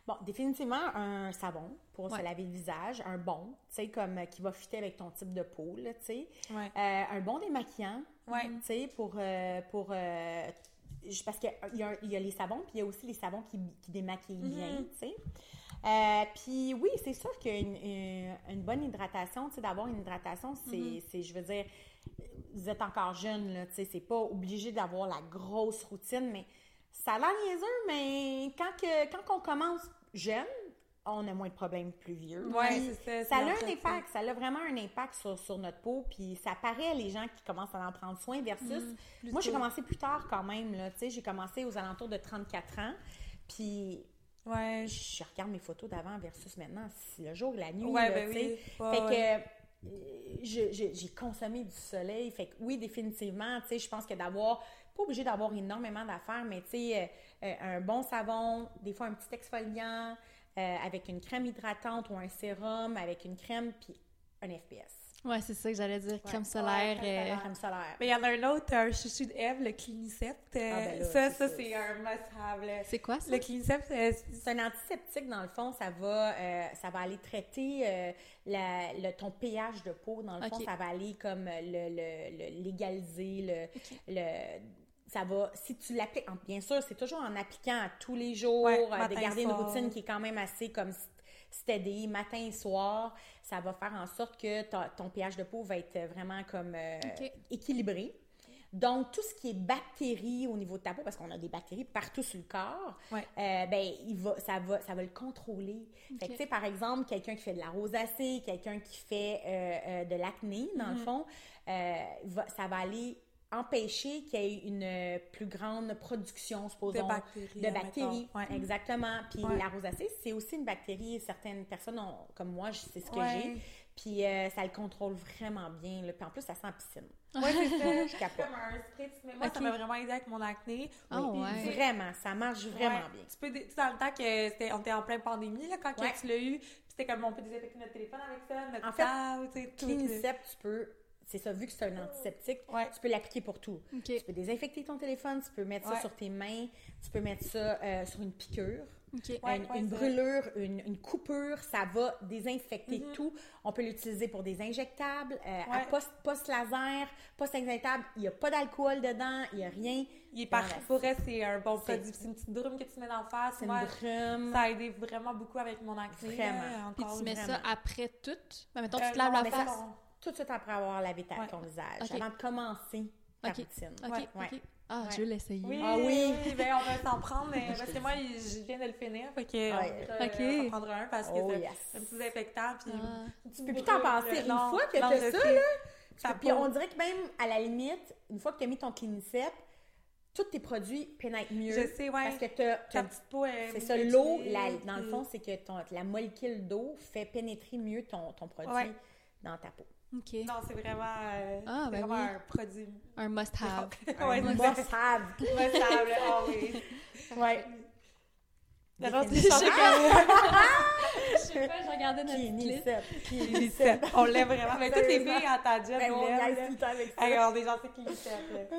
Bon, définitivement, un savon pour Ouais. se laver le visage, un bon, tu sais, comme euh, qui va fitter avec ton type de peau, là, tu sais. Ouais. Euh, un bon démaquillant, Ouais. tu sais, pour... euh, pour euh, parce qu'il y, a il y a les savons, puis il y a aussi les savons qui, qui démaquillent bien, tu sais. Euh, puis oui, c'est sûr qu'une une, une bonne hydratation, tu sais, d'avoir une hydratation, c'est, c'est, je veux dire, vous êtes encore jeune, là, tu sais, c'est pas obligé d'avoir la grosse routine, mais ça a l'air niaiseux, mais quand, que, quand on commence jeune, on a moins de problèmes plus vieux. Ouais, Puis c'est ça, Ça a un impact, ça a vraiment un impact sur, sur notre peau, puis ça paraît les gens qui commencent à en prendre soin versus... moi, j'ai commencé plus tard quand même, là, tu sais, j'ai commencé aux alentours de 34 ans, puis Ouais. je regarde mes photos d'avant versus maintenant, c'est le jour la nuit, Ouais, ben tu sais. oui. Ouais, fait ouais. que euh, j'ai consommé du soleil, fait que oui, définitivement, tu sais, je pense que d'avoir, pas obligé d'avoir énormément d'affaires, mais tu sais, euh, euh, un bon savon, des fois un petit exfoliant, euh, avec une crème hydratante ou un sérum, avec une crème, puis un FPS. Ouais, c'est ça que j'allais dire, crème Ouais, solaire. crème euh, solaire, crème solaire. Mais il y en a un autre, un chouchou d'Eve, le Clinicept. euh, Ah, ben là, ça, c'est ça, ça. c'est un must-have. C'est quoi ça? Le Clinicept, C'est un antiseptique, dans le fond, ça va, euh, ça va aller traiter euh, la- le, ton pH de peau. Dans le fond, ça va aller comme le, le- le légaliser, le, le- ça va, si tu l'appliques, en- bien sûr, c'est toujours en appliquant à tous les jours, Ouais, euh, de garder une routine qui est quand même assez comme st- steady, matin et soir, ça va faire en sorte que ta- ton pH de peau va être vraiment comme euh, équilibré. Donc, tout ce qui est bactéries au niveau de ta peau, parce qu'on a des bactéries partout sur le corps, Ouais. euh, ben, il va, ça, va, ça va le contrôler. Fait que, tu sais, par exemple, quelqu'un qui fait de la rosacée, quelqu'un qui fait euh, euh, de l'acné, dans le fond, euh, va- ça va aller empêcher qu'il y ait une euh, plus grande production, supposons, De bactéries, de bactéries. Ouais. Exactement. Puis Ouais. la rosacée, c'est aussi une bactérie. Certaines personnes, ont, comme moi, je sais ce que Ouais. j'ai. Puis euh, ça le contrôle vraiment bien. Là. Puis en plus, ça sent piscine. C'est ça. Je capote. comme un spray. Moi, ça m'a vraiment aidé avec mon acné. Ah ouais. Vraiment, ça marche vraiment Ouais. bien. Tu peux, dé- tu sais, dans le temps que c'était, on était en pleine pandémie, là, quand tu l'as eu, puis c'était comme on peut désinfecter notre téléphone avec ça, notre En fait, tu sais, tout. là. Clinicept, tu peux, c'est ça, vu que c'est un antiseptique, Ouais. tu peux l'appliquer pour tout. Tu peux désinfecter ton téléphone, tu peux mettre ça sur tes mains, tu peux mettre ça euh, sur une piqûre. Ouais, une, ouais, une c'est brûlure, une, une coupure, ça va désinfecter Mhm. tout. On peut l'utiliser pour des injectables, euh, à Ouais. post, post-laser, post-injectable. Il n'y a pas d'alcool dedans, il n'y a rien. Il est parfait. Pour c'est un bon produit. C'est une petite brume que tu mets en face. C'est une brume. ça a aidé vraiment beaucoup avec mon acné. Vraiment. Puis tu mets ça après tout? Ben, mettons, Euh, tu te laves non, la face. Tout de suite après avoir lavé ta, Ouais. ton visage, avant de commencer ta routine. Ok, Ouais. ok. Ah, Ouais. je veux l'essayer. Oui, Ah oui. oui, ben on va s'en prendre, mais parce que moi, je viens de le finir, fait que Ouais. on va Ok. on va prendre un parce que Oh, c'est yes. un petit désinfectant, puis Ah. Tu peux plus t'en passer. Une fois que t'as ça, là, Ah, Puis on dirait que même, à la limite, une fois que tu as mis ton clinicep, tous tes produits pénètrent mieux. Je sais, ouais. Parce que t'as- ta t'as- petite peau est c'est ça, l'eau, dans le fond, c'est que ton- la molécule d'eau fait pénétrer mieux ton, ton produit Ouais. dans ta peau. OK. Non, c'est vraiment, euh, Ah, c'est ben vraiment oui. un produit. Un must-have. ouais, c'est must-have. Must-have. Ah oui. Ouais. Le reste, Des je sais pas. Je sais pas, je regardais notre liste. Clinicep. On l'aime vraiment. Mais toutes les filles à ta job, Ben, on l'aiment, tout le temps avec ça. Hey, on est gentil Clinicep, là.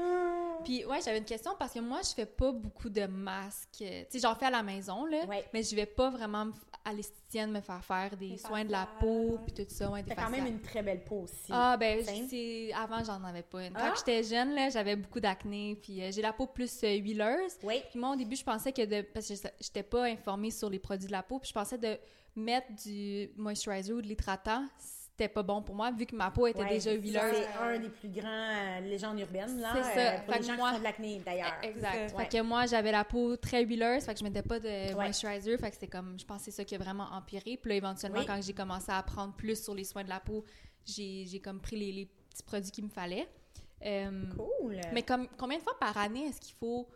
Puis ouais, j'avais une question parce que moi, je fais pas beaucoup de masques. Tu sais, j'en fais à la maison, là. Ouais. Mais je vais pas vraiment me f- à l'esthéticienne me faire faire des Des soins de la peau, puis tout ça, ouais, des T'as quand même une très belle peau aussi. Ah, ben, c'est... avant, j'en avais pas une. Quand Ah? j'étais jeune, là, j'avais beaucoup d'acné, puis euh, j'ai la peau plus euh, huileuse. Oui. Puis moi, au début, je pensais que de... Parce que j'étais pas informée sur les produits de la peau, puis je pensais de mettre du moisturizer ou de l'hydratant, c'était pas bon pour moi, vu que ma peau était Ouais, déjà ça, huileuse. C'est un des plus grands euh, légendes urbaines, là. C'est ça. euh, pour Fait les que gens moi- qui font de l'acné, d'ailleurs. Exact. C'est ça. Fait que moi, j'avais la peau très huileuse, fait que je mettais pas de Ouais. moisturizer, fait que c'était comme, je pense que c'est ça qui a vraiment empiré. Puis là, éventuellement, Oui. quand j'ai commencé à apprendre plus sur les soins de la peau, j'ai comme pris les, les petits produits qu'il me fallait. Euh, Cool. Mais comme, combien de fois par année est-ce qu'il faut...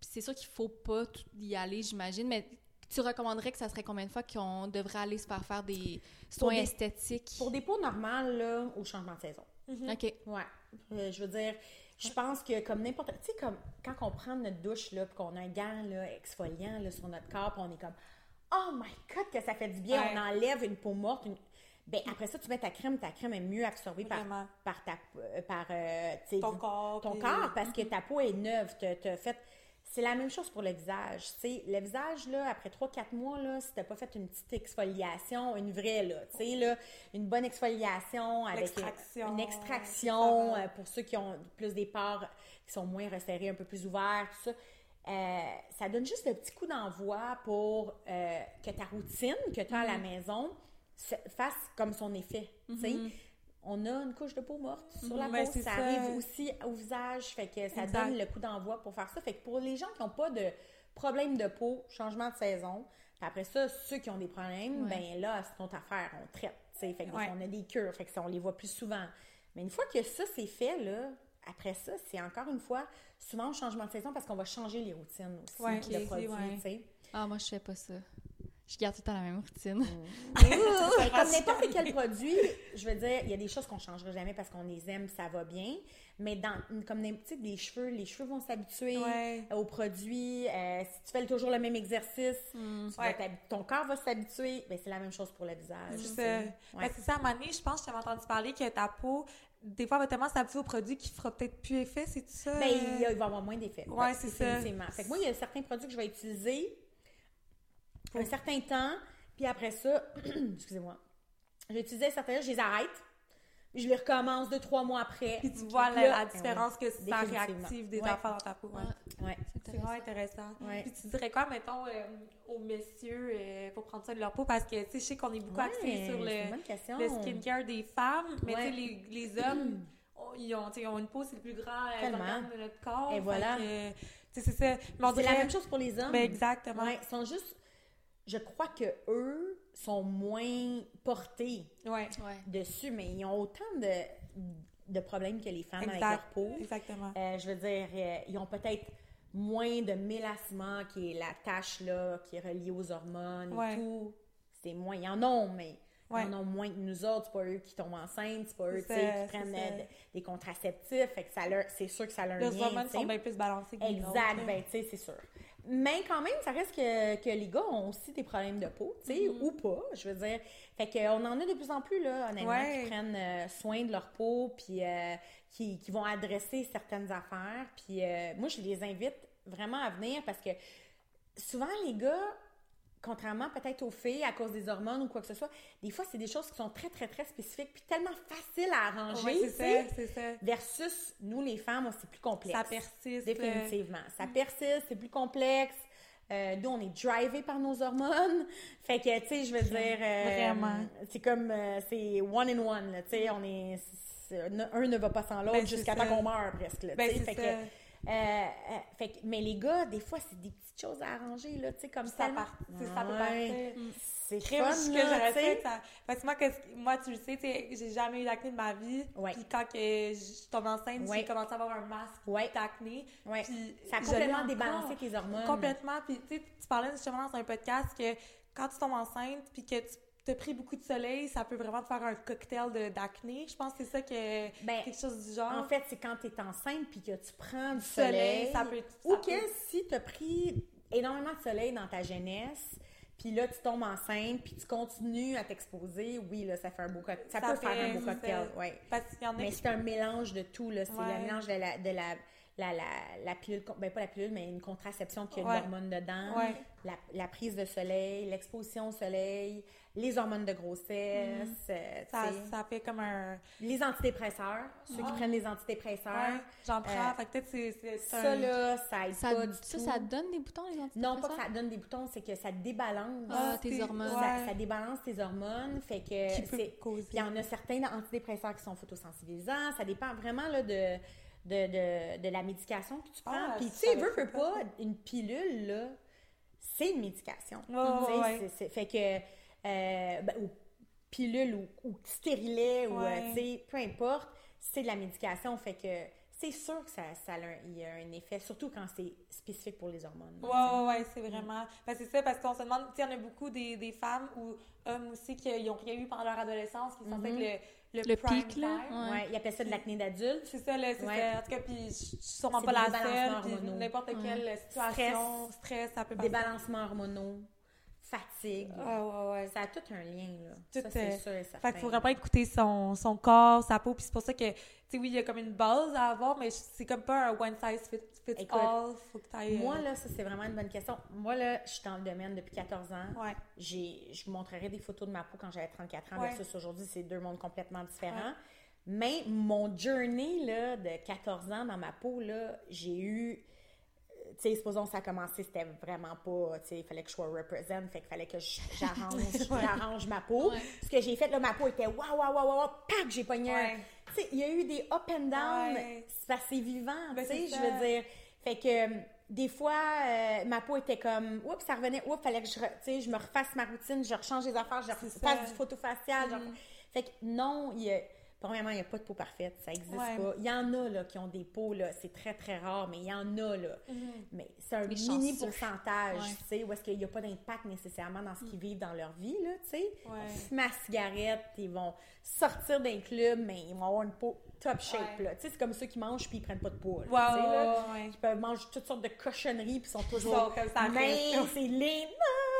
C'est sûr qu'il faut pas y aller, j'imagine, mais tu recommanderais que ça serait combien de fois qu'on devrait aller se faire faire des soins des- esthétiques? Pour des peaux normales, là, au changement de saison. OK. Ouais. Euh, je veux dire, je pense que comme n'importe... Tu sais, comme quand on prend notre douche, là, puis qu'on a un gant, là, exfoliant, là, sur notre corps, puis on est comme « Oh my God, que ça fait du bien! Ouais. On enlève une peau morte. une- Ben, après ça, tu mets ta crème, ta crème est mieux absorbée par, par, ta, euh, par euh, Ton corps. ton puis- corps parce que ta peau est neuve. T'as fait... C'est la même chose pour le visage. le visage, là, après 3-4 mois, là, si t'as pas fait une petite exfoliation, une vraie, là, tu sais, là, une bonne exfoliation avec L'extraction, une extraction euh, pour ceux qui ont plus des pores qui sont moins resserrés, un peu plus ouverts, tout ça. Euh, ça donne juste le petit coup d'envoi pour euh, que ta routine que tu as à la maison se- fasse comme son effet. sais. On a une couche de peau morte sur la peau, ça, ça. arrive aussi au visage, fait que ça Exact. donne le coup d'envoi pour faire ça. Fait que pour les gens qui n'ont pas de problème de peau, changement de saison, après ça, ceux qui ont des problèmes, Ouais. ben là, c'est notre affaire, on traite. Fait que Ouais. on a des cures, fait que ça, on les voit plus souvent. Mais une fois que ça, c'est fait, là, après ça, c'est encore une fois souvent un changement de saison parce qu'on va changer les routines aussi Ouais, de produits. Ah, moi, je fais pas ça. Je garde tout le temps la même routine. Mais comme n'importe quel produit, je veux dire, il y a des choses qu'on ne changera jamais parce qu'on les aime, ça va bien. Mais dans, comme les cheveux, les cheveux vont s'habituer Ouais. aux produits. Euh, si tu fais toujours le même exercice, tu vas Ouais. t'hab- ton corps va s'habituer. Ben, c'est la même chose pour le visage. C'est. Ben, Ouais. c'est ça, à un moment donné, je pense que tu avais entendu parler que ta peau, des fois, va tellement s'habituer au produit qui fera peut-être plus effet, c'est tout ça? Ben, il, va y avoir moins d'effets. Ouais, c'est ça. Fait que moi, il y a certains produits que je vais utiliser pour un certain temps, puis après ça, excusez-moi, je vais utiliser certains, je les arrête, puis je les recommence deux, trois mois après. Puis tu vois la, Là, la différence que ça réactive des Ouais. affaires dans ta peau. ouais. Ouais, c'est vraiment intéressant. Ouais. Puis tu dirais quoi, mettons, euh, aux messieurs euh, pour prendre soin de leur peau? Parce que, tu sais, je sais qu'on est beaucoup axé sur le, skincare des femmes, mais tu sais, les, les hommes, on- ils, ont, tu sais, ils ont une peau, c'est le plus grand euh, organe de notre corps. Et voilà. que, c'est ça. La même chose pour les hommes. Ben, exactement. Ouais, ils sont juste, je crois que eux sont moins portés Ouais. Dessus, mais ils ont autant de, de problèmes que les femmes avec Exact. leur peau. Exactement. Euh, je veux dire, euh, ils ont peut-être moins de mélasma, qui est la tache là, qui est reliée aux hormones Ouais. et tout. C'est moins. Ils en ont, mais Ouais. ils en ont moins que nous autres. C'est pas eux qui tombent enceintes, c'est pas eux qui prennent euh, des contraceptifs. Fait que ça leur, c'est sûr que ça Les lien. hormones sont bien plus balancées que Exact, ben tu sais, c'est sûr. Mais quand même, ça reste que, que les gars ont aussi des problèmes de peau, tu sais, Mm-hmm. ou pas, je veux dire. Fait qu'on en a de plus en plus, là, honnêtement, Ouais. qui prennent euh, soin de leur peau, puis euh, qui, qui vont adresser certaines affaires. Puis euh, moi, je les invite vraiment à venir parce que souvent, les gars, contrairement peut-être aux filles, à cause des hormones ou quoi que ce soit, des fois, c'est des choses qui sont très, très, très spécifiques, puis tellement faciles à arranger, tu c'est ça, c'est ça. versus nous, les femmes, c'est plus complexe. Ça persiste. Définitivement. Ça persiste, c'est plus complexe. Euh, nous, on est drivé par nos hormones. Fait que, tu sais, je veux dire... euh, Vraiment. C'est comme... euh, c'est one in one, là, tu sais, on est... un ne va pas sans l'autre Ben, c'est jusqu'à temps qu'on meurt presque. là, Ben, fait, que, euh, fait que- mais les gars, des fois, c'est des petites choses à arranger, là, tu sais, comme Ça, part, ça peut partir. C'est fun, ce que j'aurais fait, ça- Parce que moi, que- moi, tu le sais, j'ai jamais eu d'acné de ma vie. Ouais. Puis quand que je tombe enceinte, Ouais. j'ai commencé à avoir un masque d'acné. Puis Ça a complètement débalancé tes hormones. Complètement. Puis tu parlais justement dans un podcast que quand tu tombes enceinte puis que tu as pris beaucoup de soleil, ça peut vraiment te faire un cocktail d'acné. Je pense que c'est ça que... Ben, quelque chose du genre. En fait, c'est quand tu es enceinte puis que tu prends du soleil, soleil. ça peut... Ou ça que peut- si tu as pris énormément de soleil dans ta jeunesse, puis là, tu tombes enceinte, puis tu continues à t'exposer, oui, là, ça fait un beau cocktail. Ça, Ça peut faire un beau cocktail, oui. Mais c'est un mélange de tout, là. C'est Ouais. le mélange de la, de la, la, la, la pilule, ben pas la pilule, mais une contraception qui a de Ouais. l'hormone dedans, Ouais. la, la prise de soleil, l'exposition au soleil, les hormones de grossesse, euh, tu Ça, ça fait comme un... les antidépresseurs, ceux qui Ah. prennent les antidépresseurs. Ouais, j'en prends. Euh, fait que peut-être c'est... Ça, un- là, ça aide Ça, pas du ça, tout. ça donne des boutons, les Non, pas que antidépresseurs? ça donne des boutons, c'est que ça débalance. Ah, tes hormones. ouais. Ça, ça débalance tes hormones, fait que Qui peut c'est... causer. Puis il y en a certains antidépresseurs qui sont photosensibilisants, ça dépend vraiment là, de, de, de, de la médication que tu prends. Ah, Puis tu sais, savais veux, veux pas. pas, une pilule, là, c'est une médication. Ouais, ouais, fait que, euh, ben, ou pilule ou, ou stérilet, ou, Ouais. euh, tu sais, peu importe, c'est de la médication, fait que c'est sûr que ça, ça a un, il y a un effet, surtout quand c'est spécifique pour les hormones. Ouais, ouais, ouais, c'est vraiment. Ben, c'est ça, parce qu'on se demande, tu sais, il y en a beaucoup des, des femmes ou hommes aussi qui n'ont rien eu pendant leur adolescence, qui sont Mhm. le, le, Le prime pic, là, time. ouais. Ouais, ils appellent ça de l'acné d'adulte. C'est ça, là, c'est Ouais. ça. En tout cas, puis je suis sûrement pas la débalancements seule, n'importe quelle situation, stress, ça peut passer. débalancement hormonaux, fatigue. Ah, ouais, ouais. Ça a tout un lien, là. Tout, ça, c'est euh, sûr et certain. Fait qu'il faut vraiment écouter son, son corps, sa peau, puis c'est pour ça que, tu sais, oui, il y a comme une base à avoir, mais c'est comme pas un one size fit, fits Écoute, all. Faut que t'ailles. euh, Moi, là, ça, c'est vraiment une bonne question. Moi, là, je suis dans le domaine depuis 14 ans. Ouais. J'ai, je vous montrerai des photos de ma peau quand j'avais 34 ans Ouais. versus aujourd'hui, c'est deux mondes complètement différents. Mais mon journey, là, de 14 ans dans ma peau, là, j'ai eu... Tu sais, supposons que ça a commencé, c'était vraiment pas... Tu sais, il fallait que je sois represent, fait qu'il fallait que j'arrange, j'arrange ma peau. Ouais. Ce que j'ai fait, là, ma peau était waouh, waouh, waouh, waouh, pac, j'ai pogné Ouais. Tu sais, il y a eu des up and down. Ouais. C'est c'est vivant, Ben, tu sais, je veux dire. Fait que euh, des fois, euh, ma peau était comme, oups, ça revenait, oups, fallait que je, tu sais, je me refasse ma routine, je rechange les affaires, je refasse ça. du photo facial. genre. Fait que non, il y a, premièrement, il n'y a pas de peau parfaite, ça n'existe Ouais. pas. Il y en a là, qui ont des peaux, là, c'est très, très rare, mais il y en a, là. Mais c'est un Les mini chanceux. pourcentage, Ouais. tu sais, où est-ce qu'il n'y a pas d'impact nécessairement dans ce qu'ils vivent dans leur vie, là, tu sais. Ouais. Ils fumer la cigarette, ils vont sortir d'un club, mais ils vont avoir une peau top shape, Ouais. là. Tu sais, c'est comme ceux qui mangent puis ils prennent pas de poids, sais, là. ouais. Ils peuvent manger toutes sortes de cochonneries puis sont Ils toujours sont comme ça, c'est lean.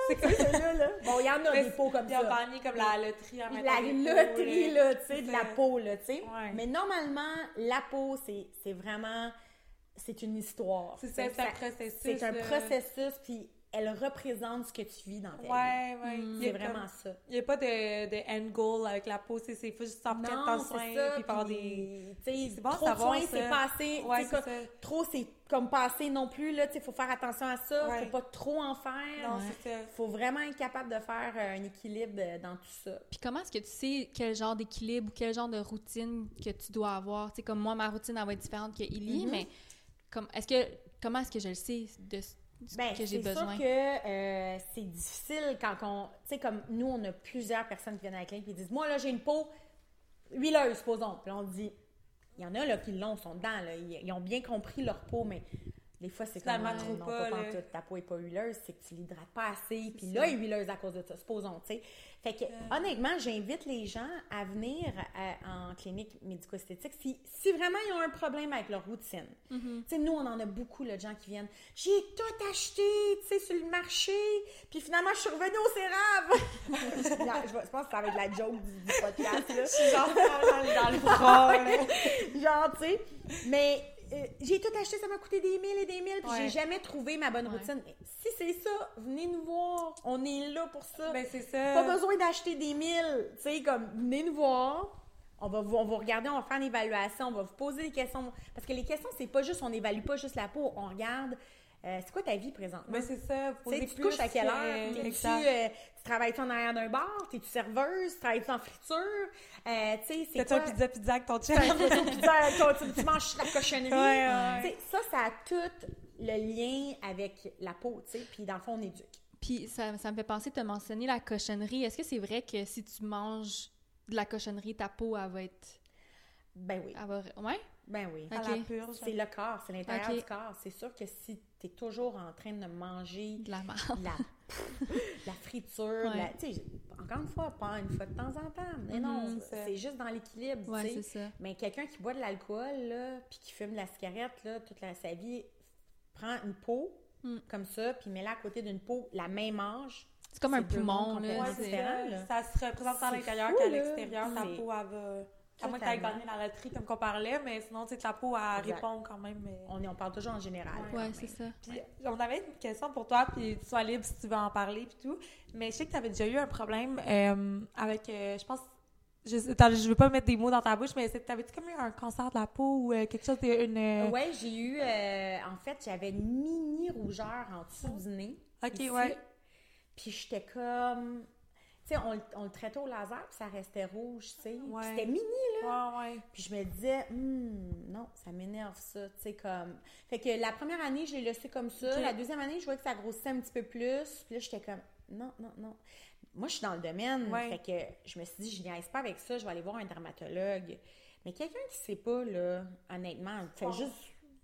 C'est sais, ceux-là, là. Bon, il y en a Mais des peaux comme Ils ont ça. gagné comme la loterie en La peaux, loterie, là, tu sais, de la ça. peau, là, tu sais. Ouais. Mais normalement, la peau, c'est vraiment... C'est une histoire. C'est ça, un processus, C'est un processus, puis elle représente ce que tu vis dans ta vie. Ouais, ouais. Il y C'est a vraiment comme- ça. Il n'y a pas de, de end goal avec la peau, c'est c'est- faut juste s'en prendre Non, soin, c'est ça. puis puis, des... C'est bon trop de savoir, soin, ça. c'est pas assez. Ouais, c'est. Trop, c'est comme pas assez non plus. Là, il faut faire attention à ça. Ouais. faut pas trop en faire. Non, Ouais. c'est ça. faut vraiment être capable de faire euh, un équilibre euh, dans tout ça. Puis comment est-ce que tu sais quel genre d'équilibre ou quel genre de routine que tu dois avoir? Tu sais, comme moi, ma routine, elle va être différente que Ellie, Mhm. mais comme, est-ce que, comment est-ce que je le sais de Ben, que c'est j'ai sûr que euh, c'est difficile quand on... Tu sais, comme nous, on a plusieurs personnes qui viennent à la clinique et disent « Moi, là, j'ai une peau huileuse, supposons. » Puis là, on dit... Il y en a là, qui l'ont, sont dedans. Là. Ils, ils ont bien compris leur peau, mais des fois, c'est comme... Finalement, euh, non, pas, pantoute. Ta peau est pas huileuse, c'est que tu l'hydrates pas assez. Puis là, elle est huileuse à cause de ça, supposons, tu sais. Fait que, honnêtement, j'invite les gens à venir à- en clinique médico-esthétique si, si vraiment ils ont un problème avec leur routine. Mm-hmm. Tu sais, nous, on en a beaucoup, là, de gens qui viennent. J'ai tout acheté, tu sais, sur le marché, puis finalement, je suis revenue au CERAV. Non, je, pense que ça va être la joke du, du podcast, là. Genre, dans, dans le front, là. Genre, tu sais. Mais euh, j'ai tout acheté, ça m'a coûté des mille et des mille, puis Ouais. j'ai jamais trouvé ma bonne Ouais. routine. Mais si c'est ça, venez nous voir. On est là pour ça. Ben, c'est ça. Pas besoin d'acheter des mille. Tu sais, comme, venez nous voir. On va, vous, on va regarder, on va faire une évaluation, on va vous poser des questions. Parce que les questions, c'est pas juste, on n'évalue pas juste la peau, on regarde. Euh, euh, c'est quoi ta vie présentement? Mais c'est ça. Tu sais, tu te couches à quelle heure? Exact. euh, tu travailles-tu en arrière d'un bar? T'es-tu serveuse? Travailles-tu en friture? Euh, tu sais, c'est quoi? un pizza pizza avec ton un pizza, toi, tu, tu manges la cochonnerie. Ouais, ouais. Tu sais, ça, ça a tout le lien avec la peau, tu sais. Puis dans le fond, on éduque. Puis ça, ça me fait penser, tu as mentionné la cochonnerie. Est-ce que c'est vrai que si tu manges de la cochonnerie, ta peau, elle va être... Ben oui. Elle va... Ouais? Ben oui. À Ok. la purge. C'est le corps, c'est l'intérieur du corps. C'est sûr que si tu es toujours en train de manger De la la, la friture, Ouais. la- tu sais, encore une fois, pas une fois de temps en temps. Mais non, Mhm, c'est- c'est juste dans l'équilibre, Ouais. Mais quelqu'un qui boit de l'alcool, là, puis qui fume de la cigarette, là, toute la, sa vie, prend une peau Mm. comme ça, puis met-la à côté d'une peau la même âge. C'est comme un poumon, là. ça. Ça se représente à l'intérieur qu'à l'extérieur. Ta peau, elle va... À moins que tu aies gagné la loterie, comme qu'on parlait, mais sinon, tu sais, ta peau, elle Exact. répond quand même. mais- On, est- on parle toujours en général. Ouais. quand Ouais, c'est ça. Puis, on avait une question pour toi, puis tu sois libre si tu veux en parler, puis tout. Mais je sais que tu avais déjà eu un problème euh, avec, euh, je pense, je, attends, je veux pas mettre des mots dans ta bouche, mais t'avais-tu comme eu un cancer de la peau ou euh, quelque chose, de- une... euh, Ouais, j'ai eu. euh, en fait, j'avais une mini rougeur en dessous du nez. Ok, ici. ouais. Puis j'étais comme. Sais, on, le- on le traitait au laser, puis ça restait rouge, tu sais. Ouais. C'était mini, là. Ouais, ouais. Puis je me disais, Hmm, non, ça m'énerve ça, tu sais, comme. Fait que la première année, je l'ai laissé comme ça. La deuxième année, je voyais que ça grossissait un petit peu plus. Puis là, j'étais comme, non, non, non. Moi, je suis dans le domaine. Fait que je me suis dit, je niaise pas avec ça, je vais aller voir un dermatologue. Mais quelqu'un qui sait pas, là, honnêtement, fait Oh. juste.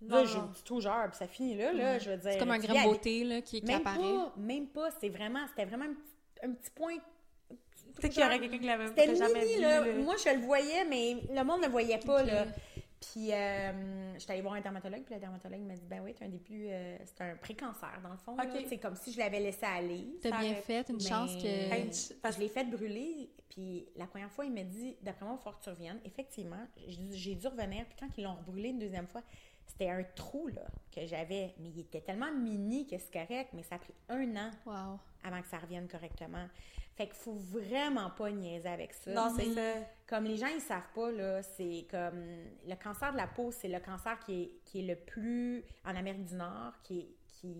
Non, Là, une petite rougeur, puis ça finit là, là, je veux dire. C'est comme un grain de beauté, là, qui, qui Même apparaît. pas, même pas. C'est vraiment, c'était vraiment un petit, un petit point. Peut-être qu'il y aurait quelqu'un qui l'avait jamais mini, vu. là. Moi, je le voyais, mais le monde ne le voyait pas, là. Puis, euh, j'étais allée voir un dermatologue, puis le dermatologue m'a dit, ben oui, c'est un début, euh, c'est un pré-cancer, dans le fond. C'est comme si je l'avais laissé aller. T'as bien aurait- fait, une Mais- chance que... Parce que je l'ai fait brûler, puis la première fois, il m'a dit, d'après moi, il faut que tu reviennes. Effectivement, j'ai dû revenir, puis quand ils l'ont rebrûlé une deuxième fois, c'était un trou, là, que j'avais. Mais il était tellement mini que c'est correct, mais ça a pris un an Wow. avant que ça revienne correctement. Fait qu'il faut vraiment pas niaiser avec ça. Non, tu c'est ça. Comme les gens, ils savent pas, là, c'est comme... Le cancer de la peau, c'est le cancer qui est, qui est le plus... En Amérique du Nord, qui est... Qui,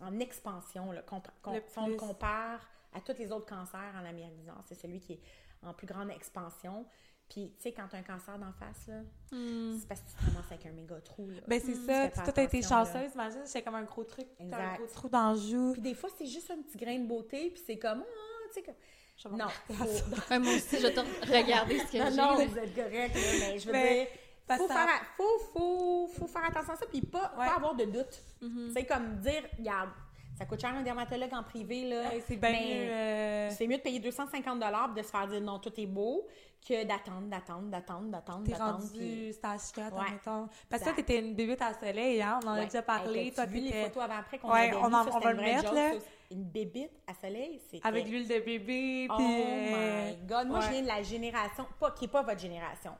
en expansion, là, compa- com- Le si on le plus. compare à tous les autres cancers en Amérique du Nord. C'est celui qui est en plus grande expansion. Puis, tu sais, quand tu as un cancer d'en face, là, Hmm. c'est parce que tu ramasses avec un méga trou, là. Ben, c'est Tu ça. Toi, t'as été chanceuse, imagine, c'est comme un gros truc. T'as un gros trou dans le joue. Puis des fois, c'est juste un petit grain de beauté, puis c'est comme... Ah, tu sais, comme... Je vais Non, faut- Ouais, moi aussi, je vais te regarder ce que Non, j'ai. non, vous êtes correct, là, mais je veux Mais- dire, faut faire, ça- faut, faut, faut faire attention à ça, puis pas, Ouais. pas avoir de doute. Mhm. C'est comme dire, regarde, ça coûte cher un dermatologue en privé, là. Hey, c'est bien mais mieux. euh, C'est mieux de payer 250 de se faire dire non, tout est beau, que d'attendre, d'attendre, d'attendre, d'attendre, T'es d'attendre. rendu puis- stage 4, Ouais. admettons. Parce que toi, t'étais une bébête à soleil, hein? On en a Ouais. déjà parlé. Hey, Toi, t'as-tu vu les photos avant-après qu'on Ouais, avait on mis, en- ça, on va le mettre, là. ça. Une bébite à soleil, c'était... avec l'huile de bébé. Oh puis, euh, my God! Moi, je viens de la génération, pas, qui n'est pas votre génération.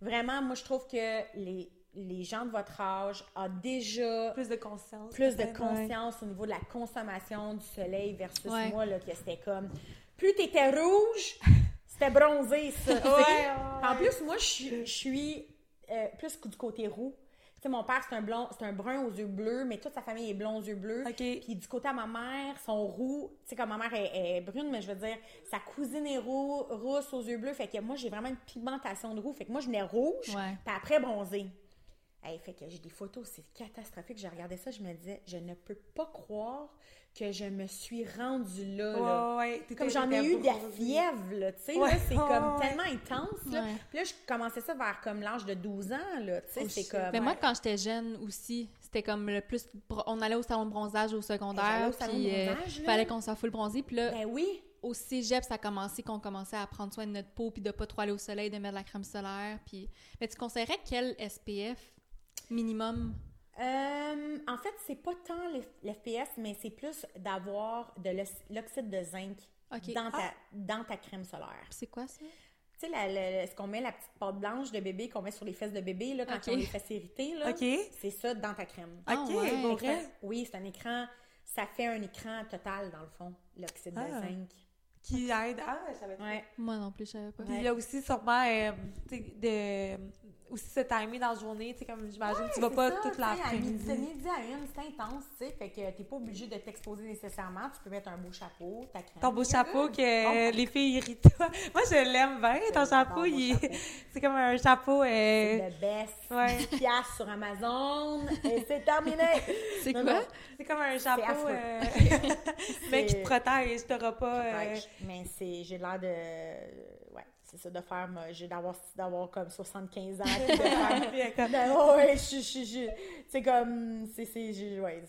Vraiment, moi, je trouve que les, les gens de votre âge ont déjà Plus de conscience. plus de ouais. conscience au niveau de la consommation du soleil versus Ouais. moi, là, que c'était comme... Plus t'étais rouge, c'était bronzé, ça. En plus, moi, je suis- je suis euh, plus du côté roux. Tu sais, mon père, c'est un blond, c'est un brun aux yeux bleus, mais toute sa famille est blond aux yeux bleus. OK. Puis du côté à ma mère, son roux, tu sais, comme ma mère est, est brune, mais je veux dire, sa cousine est roux, rousse aux yeux bleus. Fait que moi, j'ai vraiment une pigmentation de roux. Fait que moi, je venais rouge, Ouais. puis après bronzé. Hey, fait que j'ai des photos, c'est catastrophique. Je regardais ça, je me disais, je ne peux pas croire que je me suis rendue là. là. Ouais, ouais. T'étais- Comme j'en ai eu de la fièvre, là, tu sais, Ouais, c'est comme ouais. tellement intense, là. Ouais. Puis là, je commençais ça vers comme l'âge de 12 ans, là, tu sais, Oh, comme... Mais moi, quand j'étais jeune aussi, c'était comme le plus. On allait au salon de bronzage au secondaire, au salon de puis euh, bronzage, là. fallait qu'on soit full bronzé. Puis là, Ben oui, au cégep, ça a commencé qu'on commençait à prendre soin de notre peau, puis de pas trop aller au soleil, de mettre de la crème solaire. Puis... Mais tu conseillerais quel SPF minimum? Euh, en fait, c'est pas tant l'F- l'FPS, mais c'est plus d'avoir de l'oxyde de zinc dans, ta, Ah. dans ta crème solaire. C'est quoi ça? Tu sais, la- la- ce qu'on met, la petite pâte blanche de bébé qu'on met sur les fesses de bébé, là, quand Ok. on les fait s'irriter, là, OK. c'est ça dans ta crème. Ah, OK, ouais. ça- oui, c'est un écran, ça fait un écran total, dans le fond, l'oxyde Ah. de zinc. qui aide? Ah, je savais pas. Ouais. Moi non plus, je savais pas. Puis il y a aussi sûrement euh, de aussi se timer dans la journée, tu sais comme j'imagine tu vas pas ça, toute sais, à midi, l'après-midi. à une, c'est intense, tu sais. Fait que t'es pas obligé de t'exposer nécessairement. Tu peux mettre un beau chapeau, ta crème. Ton beau chapeau que Oh. les filles irritent. Moi je l'aime bien ton chapeau, il chapeau. c'est comme un chapeau euh, C'est le best. Ouais. 10 piastres sur Amazon et c'est terminé. C'est quoi? c'est comme un chapeau euh, mais qui te protège, t'auras pas euh, Ouais, mais c'est j'ai l'air de ouais c'est ça de faire j'ai d'avoir d'avoir comme 75 ans de faire Ben ouais, je je c'est comme c'est c'est ouais,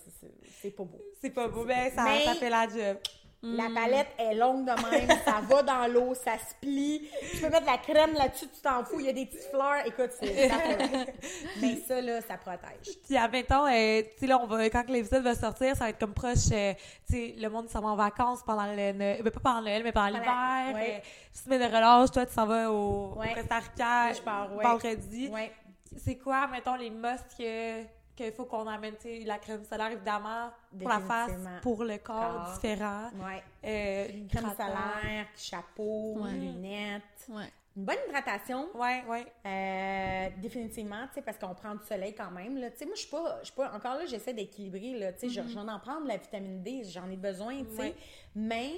c'est pas beau. c'est pas beau, ben ça, Mais- ça fait la job. La palette est longue de même, ça va dans l'eau, ça se plie. Tu peux mettre de la crème là-dessus, tu t'en fous, il y a des petites fleurs. Écoute, c'est Mais ça là, ça protège. Puis, admettons, euh, tu sais, là, on va, quand l'épisode va sortir, ça va être comme proche, euh, tu sais, le monde s'en va en vacances pendant le, ben, pas pendant Noël, mais pendant Pendant- l'hiver. ouais. euh, semaine de relâche, toi, tu s'en vas au, au Ouais. Costa Rica Moi, je pars, ouais. vendredi. Ouais. C'est quoi, mettons, les musts que qu'il faut qu'on amène, tu sais, la crème solaire, évidemment, pour la face, pour le corps, Corps. différent. Ouais. Euh, Crème hydratant. solaire, chapeau, Ouais. lunettes. Ouais. Une bonne hydratation. Ouais, ouais. Euh, définitivement, tu sais, parce qu'on prend du soleil quand même. Là. Tu sais, moi, je suis pas, je suis pas. Encore là, j'essaie d'équilibrer. Là, tu sais, j'en en prends de la vitamine D, j'en ai besoin, tu sais. Ouais. Mais,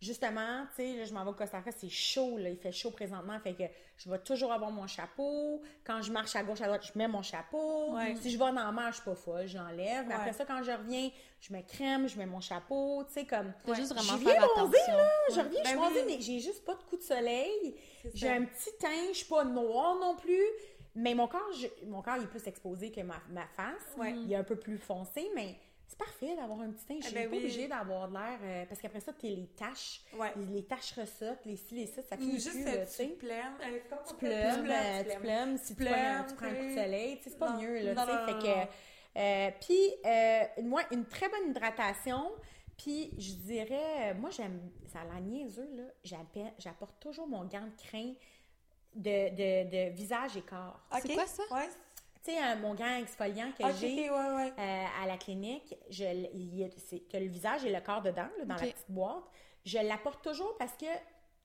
justement, tu sais, là, je m'en vais au Costa Rica, c'est chaud, là. Il fait chaud présentement. Fait que je vais toujours avoir mon chapeau. Quand je marche à gauche, à droite, je mets mon chapeau. Ouais. Si je vais la mer, je suis pas folle, j'enlève. Mais Ouais. après ça, quand je reviens, je mets crème, je mets mon chapeau, tu sais, comme. Faut juste Je vraiment viens faire bronzer, attention. là. Je reviens, je suis Ben bronzée, oui. mais j'ai juste pas de coup de soleil. J'ai un petit teint, je suis pas noire non plus, mais mon corps, je- mon corps il est plus exposé que ma, ma face. Ouais. Il est un peu plus foncé, mais c'est parfait d'avoir un petit teint. Je suis Eh ben pas oui. obligée d'avoir de l'air, euh, parce qu'après ça, t'es les taches, Ouais. les, taches ressortent, les ci, les ça, ça finit juste plus, tu sais. tu. Euh, plumes, Tu euh, plumes, si tu, Tu prends un, tu plumes, prends un coup de soleil, tu sais, c'est pas Non. mieux, là, Non, tu sais, non, fait que... euh, puis, euh, moi, une très bonne hydratation, puis je dirais, moi, j'aime, ça a l'air niaiseux, là, j'appelle- j'apporte toujours mon gant de crin de, de, de visage et corps. Ok. C'est quoi ça? Ouais. Tu sais, mon gant exfoliant que Ok, j'ai ok, ouais, ouais. euh, à la clinique, je, il a, t'as le visage et le corps dedans, là, dans la petite boîte. Je l'apporte toujours parce que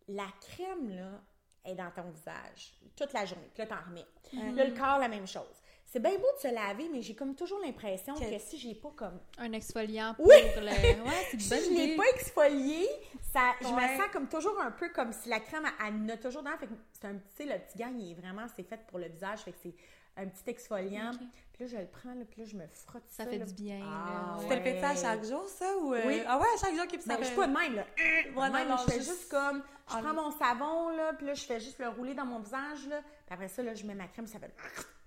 la crème, là, est dans ton visage toute la journée. Puis là, t'en remets. Mhm. Là, le corps, la même chose. C'est bien beau de se laver, mais j'ai comme toujours l'impression Que- que si j'ai pas comme... Un exfoliant pour Oui! le... Ouais, c'est une Si je l'ai pas exfolié, ça, je Ouais. me sens comme toujours un peu comme si la crème, elle, elle a toujours dans. Fait que c'est un petit, le petit gant, il est vraiment, c'est fait pour le visage. Fait que c'est un petit exfoliant. Puis là, je le prends, là, puis là, je me frotte ça. Ça fait là. du bien. Ah, Tu ouais. le fais ça à chaque jour, ça? Ou, euh, Oui. Ah ouais, à chaque jour qu'il Mais ça je suis pas de même, là. Ouais, De même, non, je fais juste- juste comme, je en- prends mon savon, là, puis là, je fais juste le rouler dans mon visage, là. Puis après ça, là, je mets ma crème, ça fait...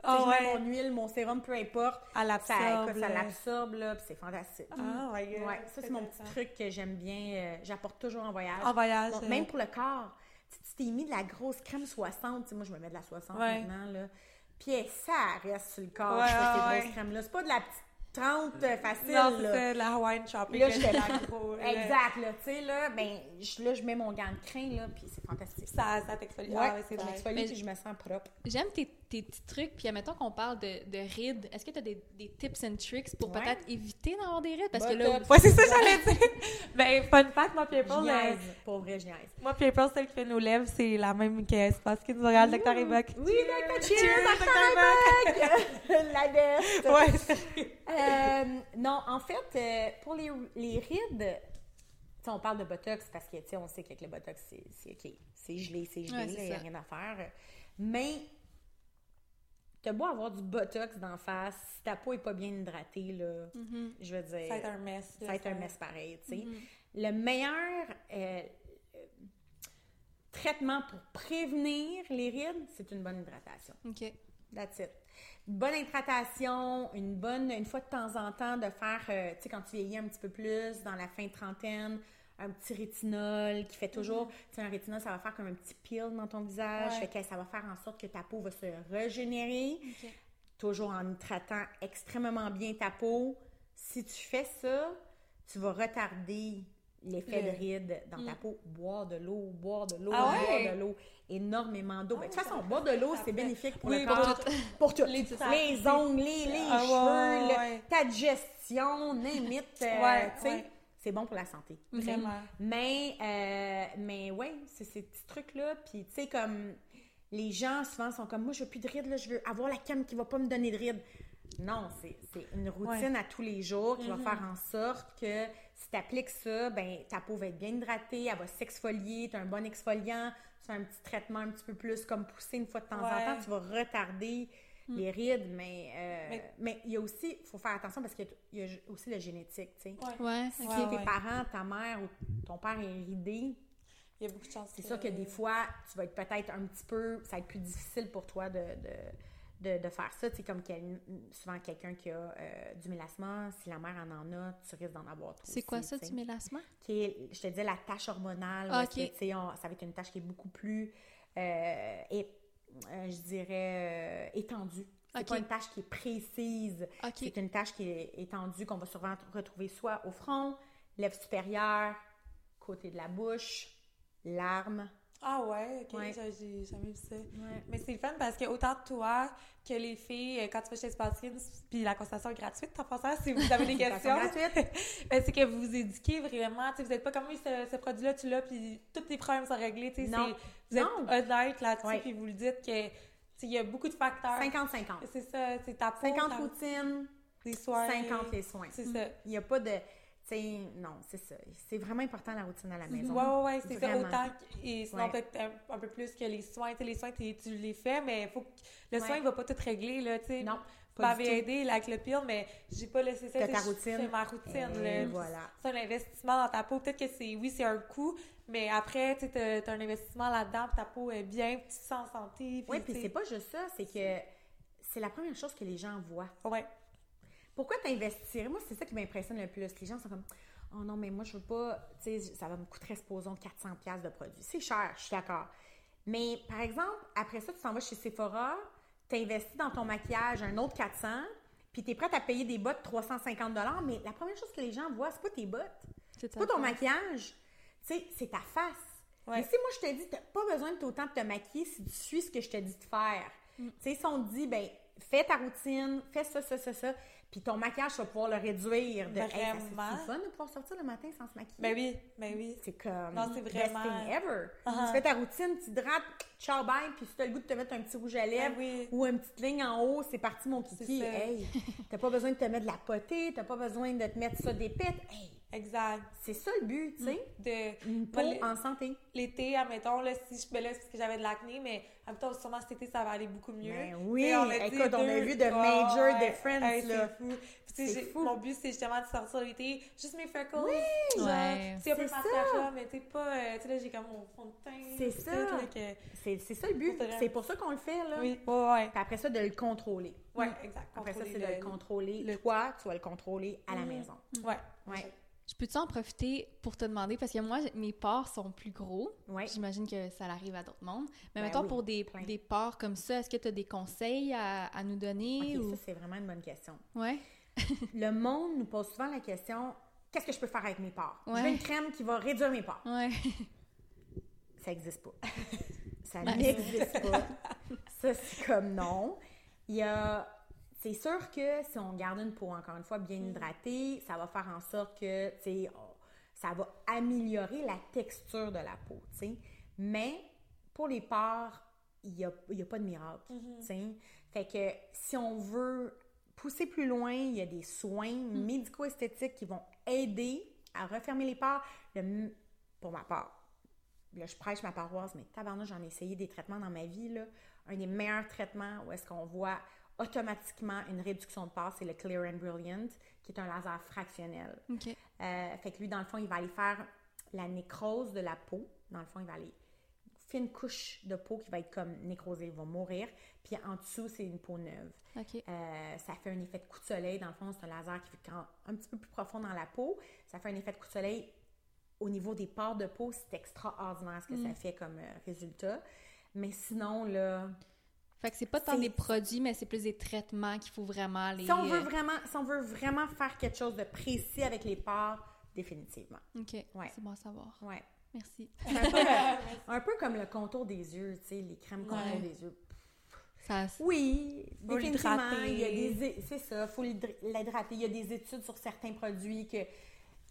Ah je mets ouais. mon huile, mon sérum, peu importe. À Ça, l'absorbe. ça là. l'absorbe, là, puis c'est fantastique. Ah. Ouais, ça, c'est mon petit truc que j'aime bien. euh, J'apporte toujours en voyage. En voyage. Donc, euh, même pour le corps, tu tu t'es mis de la grosse crème 60, tu sais, moi je me mets de la 60 Ouais. maintenant, là. Puis ça reste sur le corps, Ouais, je fais ces ouais, grosses ouais. crèmes-là. C'est pas de la petite 30 euh, facile, Non, c'est là. la Hawaiian Shopping. Là, la gros, là. Exact, là, tu sais, là, ben, je, là, je mets mon gant de crin, là, puis c'est fantastique. Ça, ça t'exfolie. Ouais, Ah, ouais, c'est ça m'exfolie, puis je me sens propre. J'aime tes, tes petits trucs, puis admettons qu'on parle de, de rides. Est-ce que tu as des, des tips and tricks pour Ouais. peut-être éviter d'avoir des rides? Parce que là. Ouais, c'est ça, j'allais dire. ben, fun fact, moi, April, niaise, euh, pour vrai, je moi, puis April, celle qui fait nos lèvres, c'est la même que Espace Kids Montréal, Dr. Evoque. Oui, Dr. Cheers. Evoque! La best! Ouais. Euh, non, en fait, euh, pour les, les rides, tu sais, on parle de Botox parce que, tu sais, on sait qu'avec le Botox, c'est c'est OK. C'est gelé, c'est gelé, Ouais, il n'y a rien à faire. Mais, t'as beau avoir du Botox d'en face, si ta peau est pas bien hydratée, là, Mhm. je veux dire, Ça va être un mess. ça va être un mess pareil, tu sais. Mhm. Le meilleur euh, euh, traitement pour prévenir les rides, c'est une bonne hydratation. OK. That's it. Une bonne hydratation, une bonne, une fois de temps en temps, de faire, euh, tu sais, quand tu vieillis un petit peu plus, dans la fin de trentaine, un petit rétinol qui fait toujours, tu sais, un rétinol, ça va faire comme un petit peel dans ton visage, Ouais. fait que ça va faire en sorte que ta peau va se régénérer, toujours en hydratant extrêmement bien ta peau. Si tu fais ça, tu vas retarder l'effet Le- de ride dans ta peau. Boire de l'eau, boire de l'eau, Ah ouais? boire de l'eau, énormément d'eau. Ben, de toute Ah, façon, boire de l'eau, c'est bénéfique pour Oui, le pour tout. Pour tout. Les ongles, les, les Ah, cheveux, ta digestion, n'imite. Ouais, tu sais. C'est bon pour la santé. Vraiment. Mais, euh, mais ouais, c'est ces petits trucs-là. Puis, tu sais, comme les gens souvent sont comme moi, je veux plus de rides, là, je veux avoir la cam qui va pas me donner de rides. Non, c'est une routine à tous les jours qui va faire en sorte que si tu appliques ça, ben ta peau va être bien hydratée, elle va s'exfolier, tu as un bon exfoliant, tu fais un petit traitement un petit peu plus comme poussé une fois de temps en temps, tu vas retarder les rides, mais euh, Mais- mais il y a aussi, il faut faire attention parce qu'il y y, a aussi la génétique, tu sais. Ouais. Ouais, Si. Ouais, tes ouais. parents, ta mère ou ton père est ridé, Il y a beaucoup de chance. c'est sûr que des fois, tu vas être peut-être un petit peu, ça va être plus difficile pour toi de, de, de, de faire ça. Tu sais, comme quel- souvent quelqu'un qui a euh, du mélasma, si la mère en en a, tu risques d'en avoir toi C'est quoi ça, du mélasma? Qui est, je te disais, la tâche hormonale. Ah, que, on- ça va être une tâche qui est beaucoup plus, euh, euh, je dirais, euh, étendue. C'est pas une tâche qui est précise. C'est une tâche qui est étendue, qu'on va souvent retrouver soit au front, lèvres supérieures, côté de la bouche, l'arme. Ah ouais, ok, Ouais. j'ai jamais vu ça. Mais c'est le fun parce que autant toi que les filles, euh, quand tu vas chez Spaskins, puis la consultation est gratuite, en passant, si vous avez des questions, ben, c'est que vous vous éduquez vraiment. Tu vous n'êtes pas comme oui, ce, ce produit-là, tu l'as, puis tous tes problèmes sont réglés. tu sais, Vous êtes Non. honnête là-dessus, puis vous le dites que il y a beaucoup de facteurs. 50-50. C'est ça, c'est ta peau, 50 ta- routines, des soins. 50 les soins. C'est ça. Il n'y a pas de. Sais, non, c'est ça. C'est vraiment important la routine à la maison. Ouais, ouais, ouais, c'est ça. Autant que- et sinon, Ouais. peut-être un, un peu plus que les soins. Tu sais, les soins, tu les fais, mais faut que le Ouais. soin, il va pas tout régler, là, tu sais. Non, tout. aidé avec le pire, mais j'ai pas laissé ça. Tu ta routine. fais ma routine, là. voilà. C'est un investissement dans ta peau. Peut-être que c'est, oui, c'est un coût, mais après, tu t'as un investissement là-dedans, puis ta peau est bien, puis tu te sens en santé. Oui, puis c'est pas juste ça, c'est que c'est la première chose que les gens voient. Ouais. Pourquoi t'investirais? Moi, c'est ça qui m'impressionne le plus. Les gens sont comme, oh non, mais moi, je veux pas, tu sais, ça va me coûter, supposons, 400$ piastres de produits. C'est cher, je suis d'accord. Mais, par exemple, après ça, tu t'en vas chez Sephora, t'investis dans ton maquillage un autre 400$, puis t'es prête à payer des bottes 350$, mais la première chose que les gens voient, c'est pas tes bottes. C'est pas ton maquillage. Tu sais, c'est ta face. Ouais. Mais si moi je te dis, t'as pas besoin de autant de te maquiller si tu suis ce que je te dis de faire. Mm. Tu sais, si on te dit, ben, fais ta routine, fais ça, ça, ça, ça, puis ton maquillage, tu vas pouvoir le réduire. De, Hey, ça, c'est- Vraiment? fun de pouvoir sortir le matin sans se maquiller? Ben oui, ben oui. C'est comme Non, c'est best vraiment- thing ever. Uh-huh. Tu fais ta routine, tu hydrates, ciao, bye, puis si tu as le goût de te mettre un petit rouge à lèvres Ben oui. ou une petite ligne en haut, c'est parti mon kiki. Hey, t'as pas besoin de te mettre de la potée, t'as pas besoin de te mettre ça d'épite. Hey, Exact. c'est ça le but, tu sais. De, Une peau Moi, en santé. l'été, admettons, là, si je, ben là, c'est parce que j'avais de l'acné, mais admettons, sûrement cet été, ça va aller beaucoup mieux. Ben oui, on a écoute, on a vu de Ouais, major ouais. difference, Hey, là. C'est fou. Puis. Mon but, c'est justement de sortir l'été, juste mes freckles. Oui, genre, Ouais. C'est un peu c'est ma ça. tête, là, mais tu pas, euh, tu sais, là, j'ai comme mon fond de teint. C'est ça. C'est ça le but. C'est pour ça qu'on le fait, là. Oui, ouais, ouais. Puis après ça, de le contrôler. Ouais, exact. Après ça, c'est de le le- contrôler. le- Toi, tu vas le contrôler à la Mhm. maison. Ouais. Ouais. Je peux-tu en profiter pour te demander, parce que moi, mes pores sont plus gros. Ouais. J'imagine que ça arrive à d'autres mondes. Mais Ben mettons, oui, pour des, des pores comme ça, est-ce que tu as des conseils à, à nous donner? Ou... ça, c'est vraiment une bonne question. Ouais. Le monde nous pose souvent la question qu'est-ce que je peux faire avec mes pores Je Ouais. veux une crème qui va réduire mes pores. Ouais. Ça n'existe pas. Ça Ben, n'existe pas. Ça, c'est comme non. Il y a. C'est sûr que si on garde une peau, encore une fois, bien hydratée, ça va faire en sorte que, tu sais, ça va améliorer la texture de la peau, tu sais. Mais pour les pores, il n'y a, y a pas de miracle, tu sais. Fait que si on veut pousser plus loin, il y a des soins médico-esthétiques qui vont aider à refermer les pores. Le- pour ma part, là, je prêche ma paroisse, mais tabarnak, j'en ai essayé des traitements dans ma vie, là. Un des meilleurs traitements où est-ce qu'on voit automatiquement une réduction de pores, c'est le Clear and Brilliant, qui est un laser fractionnel. Euh, fait que lui, dans le fond, il va aller faire la nécrose de la peau. Dans le fond, il va aller faire une couche de peau qui va être comme nécrosée, il va mourir. Puis en dessous, c'est une peau neuve. OK. Euh, ça fait un effet de coup de soleil. Dans le fond, c'est un laser qui fait quand- un petit peu plus profond dans la peau. Ça fait un effet de coup de soleil au niveau des pores de peau. C'est extraordinaire ce que ça fait comme euh, résultat. Mais sinon, là, Fait que c'est pas tant des produits, mais c'est plus des traitements qu'il faut vraiment les... si on veut euh, vraiment, si on veut vraiment faire quelque chose de précis avec les pores, définitivement. OK. Ouais. C'est bon à savoir. Ouais. Merci. Un, peu, un peu comme le contour des yeux, tu sais, les crèmes contour Ouais. des yeux. Ça... Oui, Faut définitivement, l'hydrater. il y a des, é- c'est ça, faut l'hydr- l'hydrater. Il y a des études sur certains produits que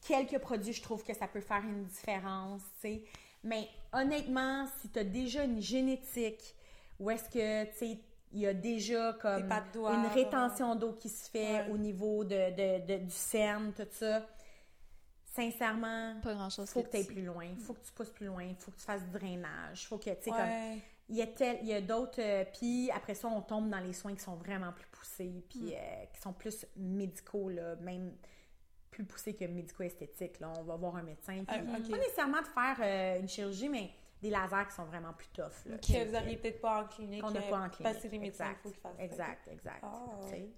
quelques produits, je trouve que ça peut faire une différence, tu sais. Mais honnêtement, si tu as déjà une génétique où est-ce que, tu sais, il y a déjà comme doigts, une rétention d'eau qui se fait Ouais. au niveau de, de- de- du cerne, tout ça. Sincèrement, Pas grand-chose faut que que tu ailles plus loin, faut que tu pousses plus loin, faut que tu fasses du drainage, faut que, tu sais, comme il y a, tel- il y a d'autres. euh, puis après ça, on tombe dans les soins qui sont vraiment plus poussés, puis Mm. euh, qui sont plus médicaux, là, même plus poussés que médico-esthétiques. Là. On va voir un médecin. Puis Ah, ok. Pas nécessairement de faire euh, une chirurgie, mais des lasers qui sont vraiment plus tough. Là, Que vous n'auriez peut-être pas en clinique. Qu'on n'a euh, pas en clinique. Parce que c'est les médecins exact, qu'il faut qu'ils fassent ça. Exact, exact. Ah.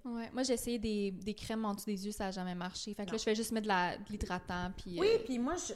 Ouais, moi j'ai essayé des, des crèmes en dessous des yeux, ça n'a jamais marché. Fait que Non. là, je fais juste mettre de la- de l'hydratant. Puis, Oui, euh, puis moi, je.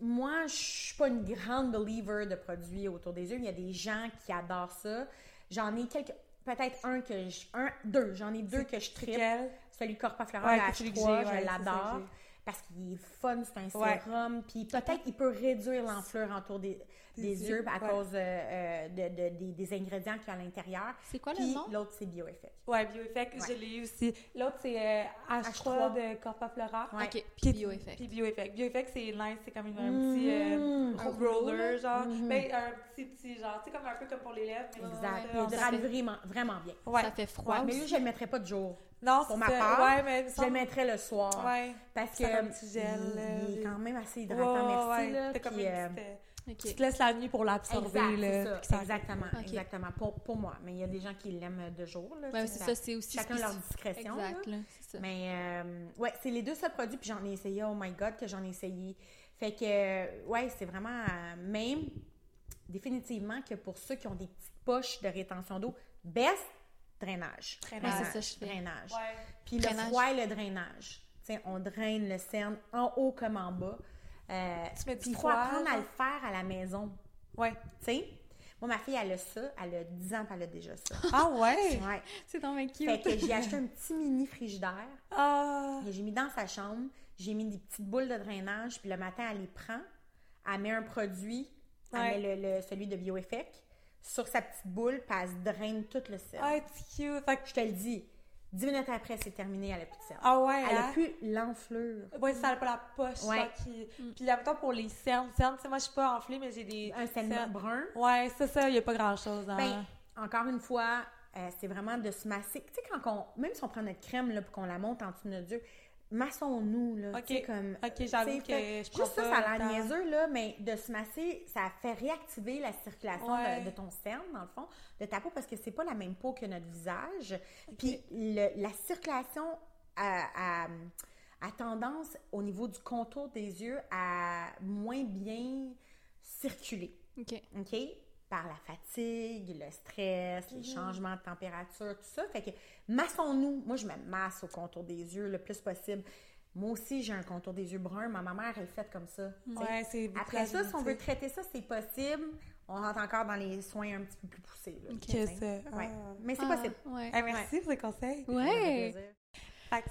Moi, je suis pas une grande believer de produits autour des yeux. Il y a des gens qui adorent ça. J'en ai quelques. Peut-être un que je. Un, deux. J'en ai deux que je tripe. quel? Celui Corpa Flora, Ouais, le c'est celui que H3, j'ai, ouais, je ça l'adore. Parce qu'il est fun, c'est un Ouais. sérum. Puis peut-être qu'il peut réduire l'enflure autour des, Des des yeux, yeux à ouais. cause euh, euh, de, de- des, des ingrédients qu'il y a à l'intérieur. C'est quoi le nom? l'autre, c'est BioEffect. Ouais, BioEffect, Ouais. je l'ai eu aussi. L'autre, c'est euh, H3, de Corpa Flora. Ouais. Ok, puis BioEffect. Puis BioEffect. BioEffect, c'est nice, c'est comme une- un petit euh, un roller, genre. Mhm. Ben, un petit, petit, genre, tu sais, comme un peu comme pour les lèvres. mais Exact. Il on fait- vraiment, vraiment bien. Ouais. Ça fait froid Ouais, mais lui, je le mettrais pas de jour. Non, Pour c'est ma part, Ouais, mais Je le mettrais le soir. Ouais. Parce que un petit gel, il, il est euh, quand même assez Ouais, hydratant, merci. ouais, là, comme puis, une euh, petite, euh, Ok. Tu te laisses la nuit pour l'absorber, Exact, ça. Exactement, exactement. Pour, pour moi. Mais il y a des gens qui l'aiment de jour. Là, Ouais, c'est ça, c'est aussi. Chacun leur discrétion. Exact, là, ça. Mais euh, ouais, c'est les deux seuls produits, puis j'en ai essayé, oh my god, que j'en ai essayé. Fait que, euh, ouais, c'est vraiment, euh, même, définitivement que pour ceux qui ont des petites poches de rétention d'eau, best, drainage. Drainage. Ouais, c'est ça, je fais. Drainage. Ouais. Puis le Drainage. froid et le drainage. Tu sais, on draine le cerne en haut comme en bas. Euh, Tu puis froid, apprendre à genre? le faire à la maison. Ouais. Tu sais, moi, ma fille, elle a ça. Elle a 10 ans, puis elle a déjà ça. Ah ouais? Ouais. C'est dans ma cute. Fait que j'ai acheté un petit mini frigidaire. Ah. que J'ai mis dans sa chambre. J'ai mis des petites boules de drainage. Puis le matin, elle les prend. Elle met un produit. Elle Ouais. met le, le- celui de BioEffect sur sa petite boule. Puis elle se draine tout le sel. Ah, c'est cute. Fait que- Je te le dis. 10 minutes après, c'est terminé. Elle a plus de sel. Ah ouais, Elle hein? a plus l'enflure. Ouais, ça n'a pas la poche. Ouais. qui... Puis là, mettons, pour les cernes, cernes, tu sais, moi, je suis pas enflée, mais j'ai des... Un sel cernes. brun. Ouais, c'est ça, il n'y a pas grand-chose. Hein. Ben, encore une fois, euh, c'est vraiment de se masser. Tu sais, quand on, même si on prend notre crème là, puis qu'on la monte en dessous de notre yeux, massons-nous, là. Ok. Comme. Ok, j'avoue que fait- je prends Juste ça, ça a l'air niaiseux, là, mais de se masser, ça fait réactiver la circulation Ouais. de, de ton cerne, dans le fond, de ta peau, parce que c'est pas la même peau que notre visage. Puis le- la circulation a, a- a tendance, au niveau du contour des yeux, à moins bien circuler. Ok. OK? Par la fatigue, le stress, les Mhm. changements de température, tout ça. Fait que massons-nous. Moi, je me masse au contour des yeux le plus possible. Moi aussi, j'ai un contour des yeux brun. Ma mère, elle est faite comme ça. Ouais, c'est beaucoup Après ça, si on veut traiter ça, c'est possible. On rentre encore dans les soins un petit peu plus poussés. Là. Que. Ouais. ah. Mais c'est Ah, possible. Ouais. Eh, merci pour les conseils. Ouais.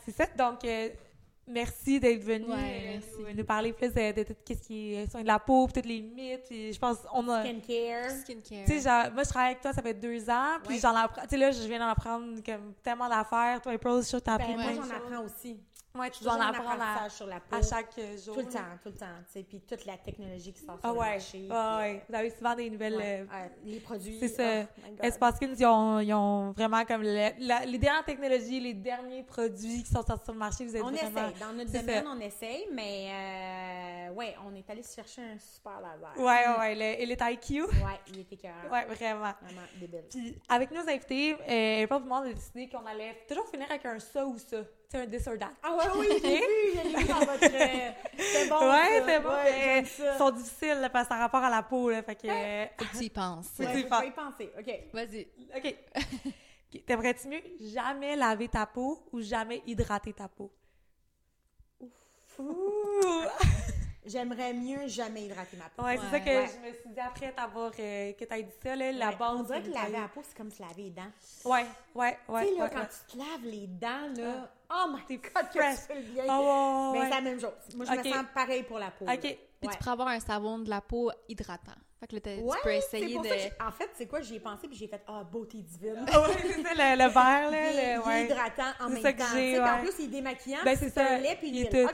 c'est ça. Donc, euh, merci d'être venu Ouais, euh, merci. nous, nous parler plus de, de tout ce qui est soin de la peau, puis tous les mythes. Puis je pense on a. Skincare. Skincare. Tu sais, genre, moi, je travaille avec toi, ça fait deux ans, puis Ouais. j'en apprends. Tu sais, là, je viens d'en apprendre comme tellement d'affaires. Toi, April, je suis sûre que t'as appris Ben, moi, j'en apprends aussi. Ouais, tu dois en apprendre à, apprentissage sur la peau. à chaque euh, jour. Tout le temps, tout le temps. tu sais. Puis toute la technologie qui sort sur Ah le ouais. marché. Ah puis, ouais. Vous avez souvent des nouvelles. Ouais, euh, ouais, les produits. c'est ça. oh. Espace Skins, ils ont, ils ont vraiment comme le- la- les dernières technologies, les derniers produits qui sont sortis sur le marché. Vous êtes On vraiment. Dans notre c'est domaine, ça. on essaye, mais euh, ouais, on est allé se chercher un super laser. Ouais, ouais, ouais. Le Elite IQ. Ouais, il était cœur. Ouais, vraiment. Vraiment débile. Puis avec nos invités, euh, le monde a décidé qu'on allait toujours finir avec un ça ou ça. Tu sais, un this or that. Ah ouais, oui, j'ai vu, je l'ai vu dans votre... euh, C'est bon, ouais, ça. c'est bon, Ouais, mais j'aime ils sont difficiles là, parce que ça a rapport à la peau. Là, fait que. euh, Faut que tu y penses. Faut que Ouais, tu y pas y penser. OK. Vas-y. OK. Ok, T'aimerais-tu mieux jamais laver ta peau ou jamais hydrater ta peau? Ouh! J'aimerais mieux jamais hydrater ma peau. Ouais, c'est Ouais. ça que Ouais. je me suis dit après t'avoir euh, que t'as dit ça, là, la Ouais, base. On dirait que laver la peau, c'est comme se laver les dents. Ouais, ouais, ouais. tu sais, là, ouais, quand ouais. tu te laves les dents, là, oh my T'es God, que tu le bien. Ah ouais, Mais c'est la même chose. Moi, je me sens pareil pour la peau. OK. là. Puis tu pourrais avoir un savon de la peau hydratant. Fait que là, Ouais, tu peux c'est essayer pour de... ça que j'ai- en fait, c'est quoi, j'y ai pensé puis j'ai fait ah beauté divine. Ah ouais, c'est ça, le, le verre, là. Le- ouais. hydratant en C'est même ça temps. que puis En ouais. plus, il est démaquillant. Ben, c'est ça. un lait puis Il est tout-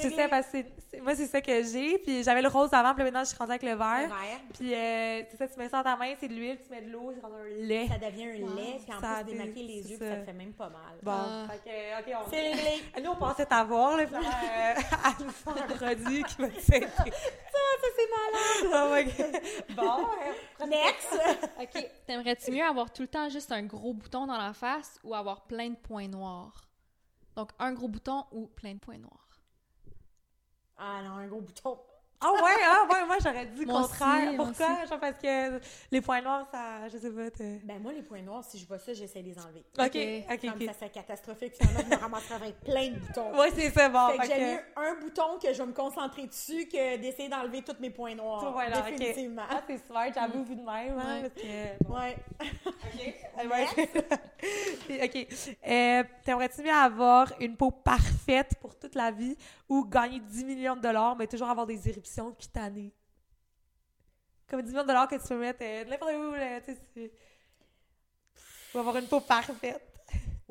c'est parce que moi, c'est ça que j'ai. Puis j'avais le rose avant, puis maintenant, je suis rendue avec le Le vert. verre, Puis, euh, c'est ça, tu mets ça dans ta main, c'est de l'huile, tu mets de l'eau, c'est rendu un lait. ça devient un Wow. lait, puis en Ça plus, dé- démaquiller les yeux, puis ça. te fait même pas mal. Bon, Ah. fait que, OK, on... C'est réglé. Nous, on pensait t'avoir, là, puis là, euh, à nous faire un produit qui va t'aider. Malade. Oh my God. Bon, Next. OK. T'aimerais-tu mieux avoir tout le temps juste un gros bouton dans la face ou avoir plein de points noirs? Donc, un gros bouton ou plein de points noirs? Ah non, un gros bouton. Ah ouais, ah ouais, moi j'aurais dit le contraire. Pourquoi? Genre parce que les points noirs, ça, je sais pas. t'es- Ben moi, les points noirs, si je vois ça, j'essaie de les enlever. Ok, Ok? Comme ça serait catastrophique, finalement, je me avec plein de boutons. Ouais, c'est ça, bon. fait que j'aime mieux un bouton que je vais me concentrer dessus que d'essayer d'enlever tous mes points noirs. Voilà. Définitivement. Ah, c'est super, j'avoue, vu de même, hein, Ouais. parce que... bon. Ouais. OK. Ouais. OK. Euh, T'aimerais-tu mieux avoir une peau parfaite pour toute la vie ou gagner 10 millions de dollars, mais toujours avoir des éruptions cutanées? Comme 10 millions de dollars que tu peux mettre euh, n'importe où, tu sais. Ou avoir une peau parfaite.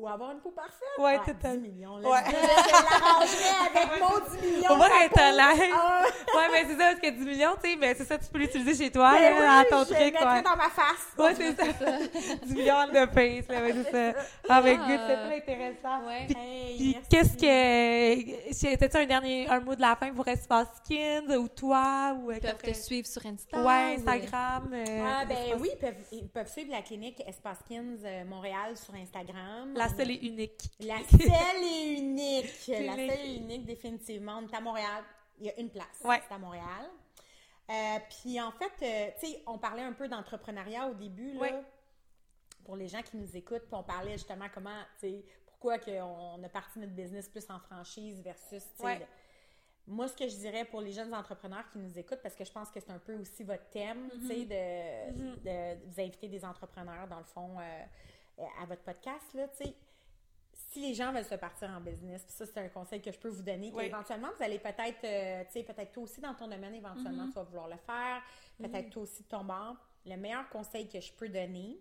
Ou avoir une peau parfaite. Ouais, Ah, à 10 millions. Là, Ouais. je, l'arrangerais avec mon 10 millions. On va être live. Ah, Ouais, mais c'est ça, parce que 10 millions, tu sais, mais c'est ça, tu peux l'utiliser chez toi, ben là, à oui, ton je truc, ouais. dans ma face. Ouais, c'est ça. 10 millions de face, là, ouais, c'est ça. Ah, mais Ah. good, c'est pas intéressant. Ouais. Puis- Hey, Puis qu'est-ce que. T'as-tu un dernier un mot de la fin pour Espace Skins ou toi ou. euh, Ils peuvent te suivre sur Insta. Ouais, ou- Instagram. euh, Ah, ben Espace- oui, ils peuvent, ils peuvent suivre la clinique Espace Skins euh, Montréal sur Instagram. La seule et unique. La seule et unique. La seule et unique, définitivement. On est à Montréal. Il y a une place. Ouais. C'est à Montréal. Euh, puis en fait, euh, tu sais, on parlait un peu d'entrepreneuriat au début, là. Ouais. Pour les gens qui nous écoutent, puis on parlait justement comment, tu sais, pourquoi qu'on on a parti notre business plus en franchise versus, tu sais, Ouais. le- moi, ce que je dirais pour les jeunes entrepreneurs qui nous écoutent, parce que je pense que c'est un peu aussi votre thème, tu sais, de, Mhm. de vous inviter des entrepreneurs, dans le fond, euh, à votre podcast, là, tu sais. Si les gens veulent se partir en business, puis ça, c'est un conseil que je peux vous donner, Oui. qu'éventuellement, vous allez peut-être, euh, tu sais, peut-être toi aussi dans ton domaine, éventuellement, tu vas vouloir le faire, peut-être toi aussi de ton bord. Le meilleur conseil que je peux donner,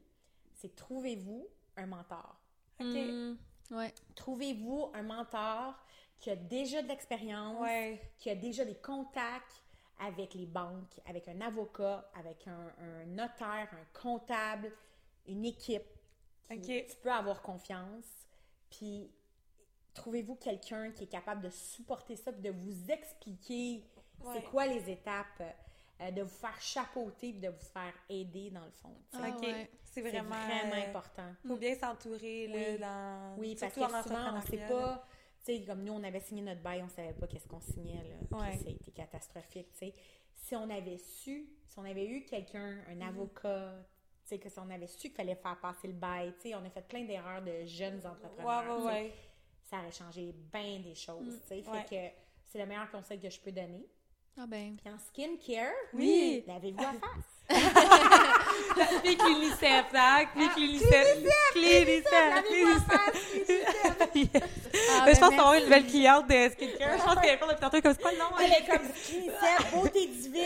c'est trouvez-vous un mentor. OK? Mm, ouais. Trouvez-vous un mentor qui a déjà de l'expérience, Ouais. qui a déjà des contacts avec les banques, avec un avocat, avec un, un notaire, un comptable, une équipe. Qui- Ok. Tu peux avoir confiance. Puis, trouvez-vous quelqu'un qui est capable de supporter ça, puis de vous expliquer Ouais. c'est quoi les étapes, euh, de vous faire chapeauter, puis de vous faire aider dans le fond. Ah ouais. C'est vraiment. vraiment euh, important. Faut bien s'entourer, Oui. dans. Oui, parce que souvent, on sait pas. Tu sais, comme nous, on avait signé notre bail, on savait pas qu'est-ce qu'on signait, là. Ouais. ça a été catastrophique, tu sais. Si on avait su, si on avait eu quelqu'un, un Mhm. avocat, sais, que si on avait su qu'il fallait faire passer le bail, tu sais, on a fait plein d'erreurs de jeunes entrepreneurs. ouais, ouais. Ça aurait changé bien des choses, tu sais. ouais. Fait que c'est le meilleur conseil que je peux donner. Ah ben. Puis en skincare, Oui. lavez-vous la face. Clic l'UNICEF, hein? Clic l'UNICEF. L'UNICEF. Ah, je pense qu'on merci. une nouvelle cliente de skincare. Je pense qu'elle est pas depuis tantôt comme c'est quoi le nom? Elle est comme Unicef, beauté divine,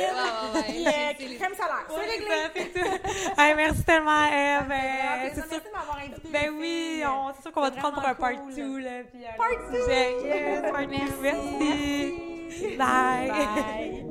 puis euh, crème solaire. C'est réglé. merci tellement, Eve. Ben, Euh, merci de m'avoir invité. Ben oui, c'est sûr qu'on va te prendre pour un part vraiment 2, cool. là. Puis un Part autre two. sujet. Yes, part two. Merci. Merci. Bye. Bye.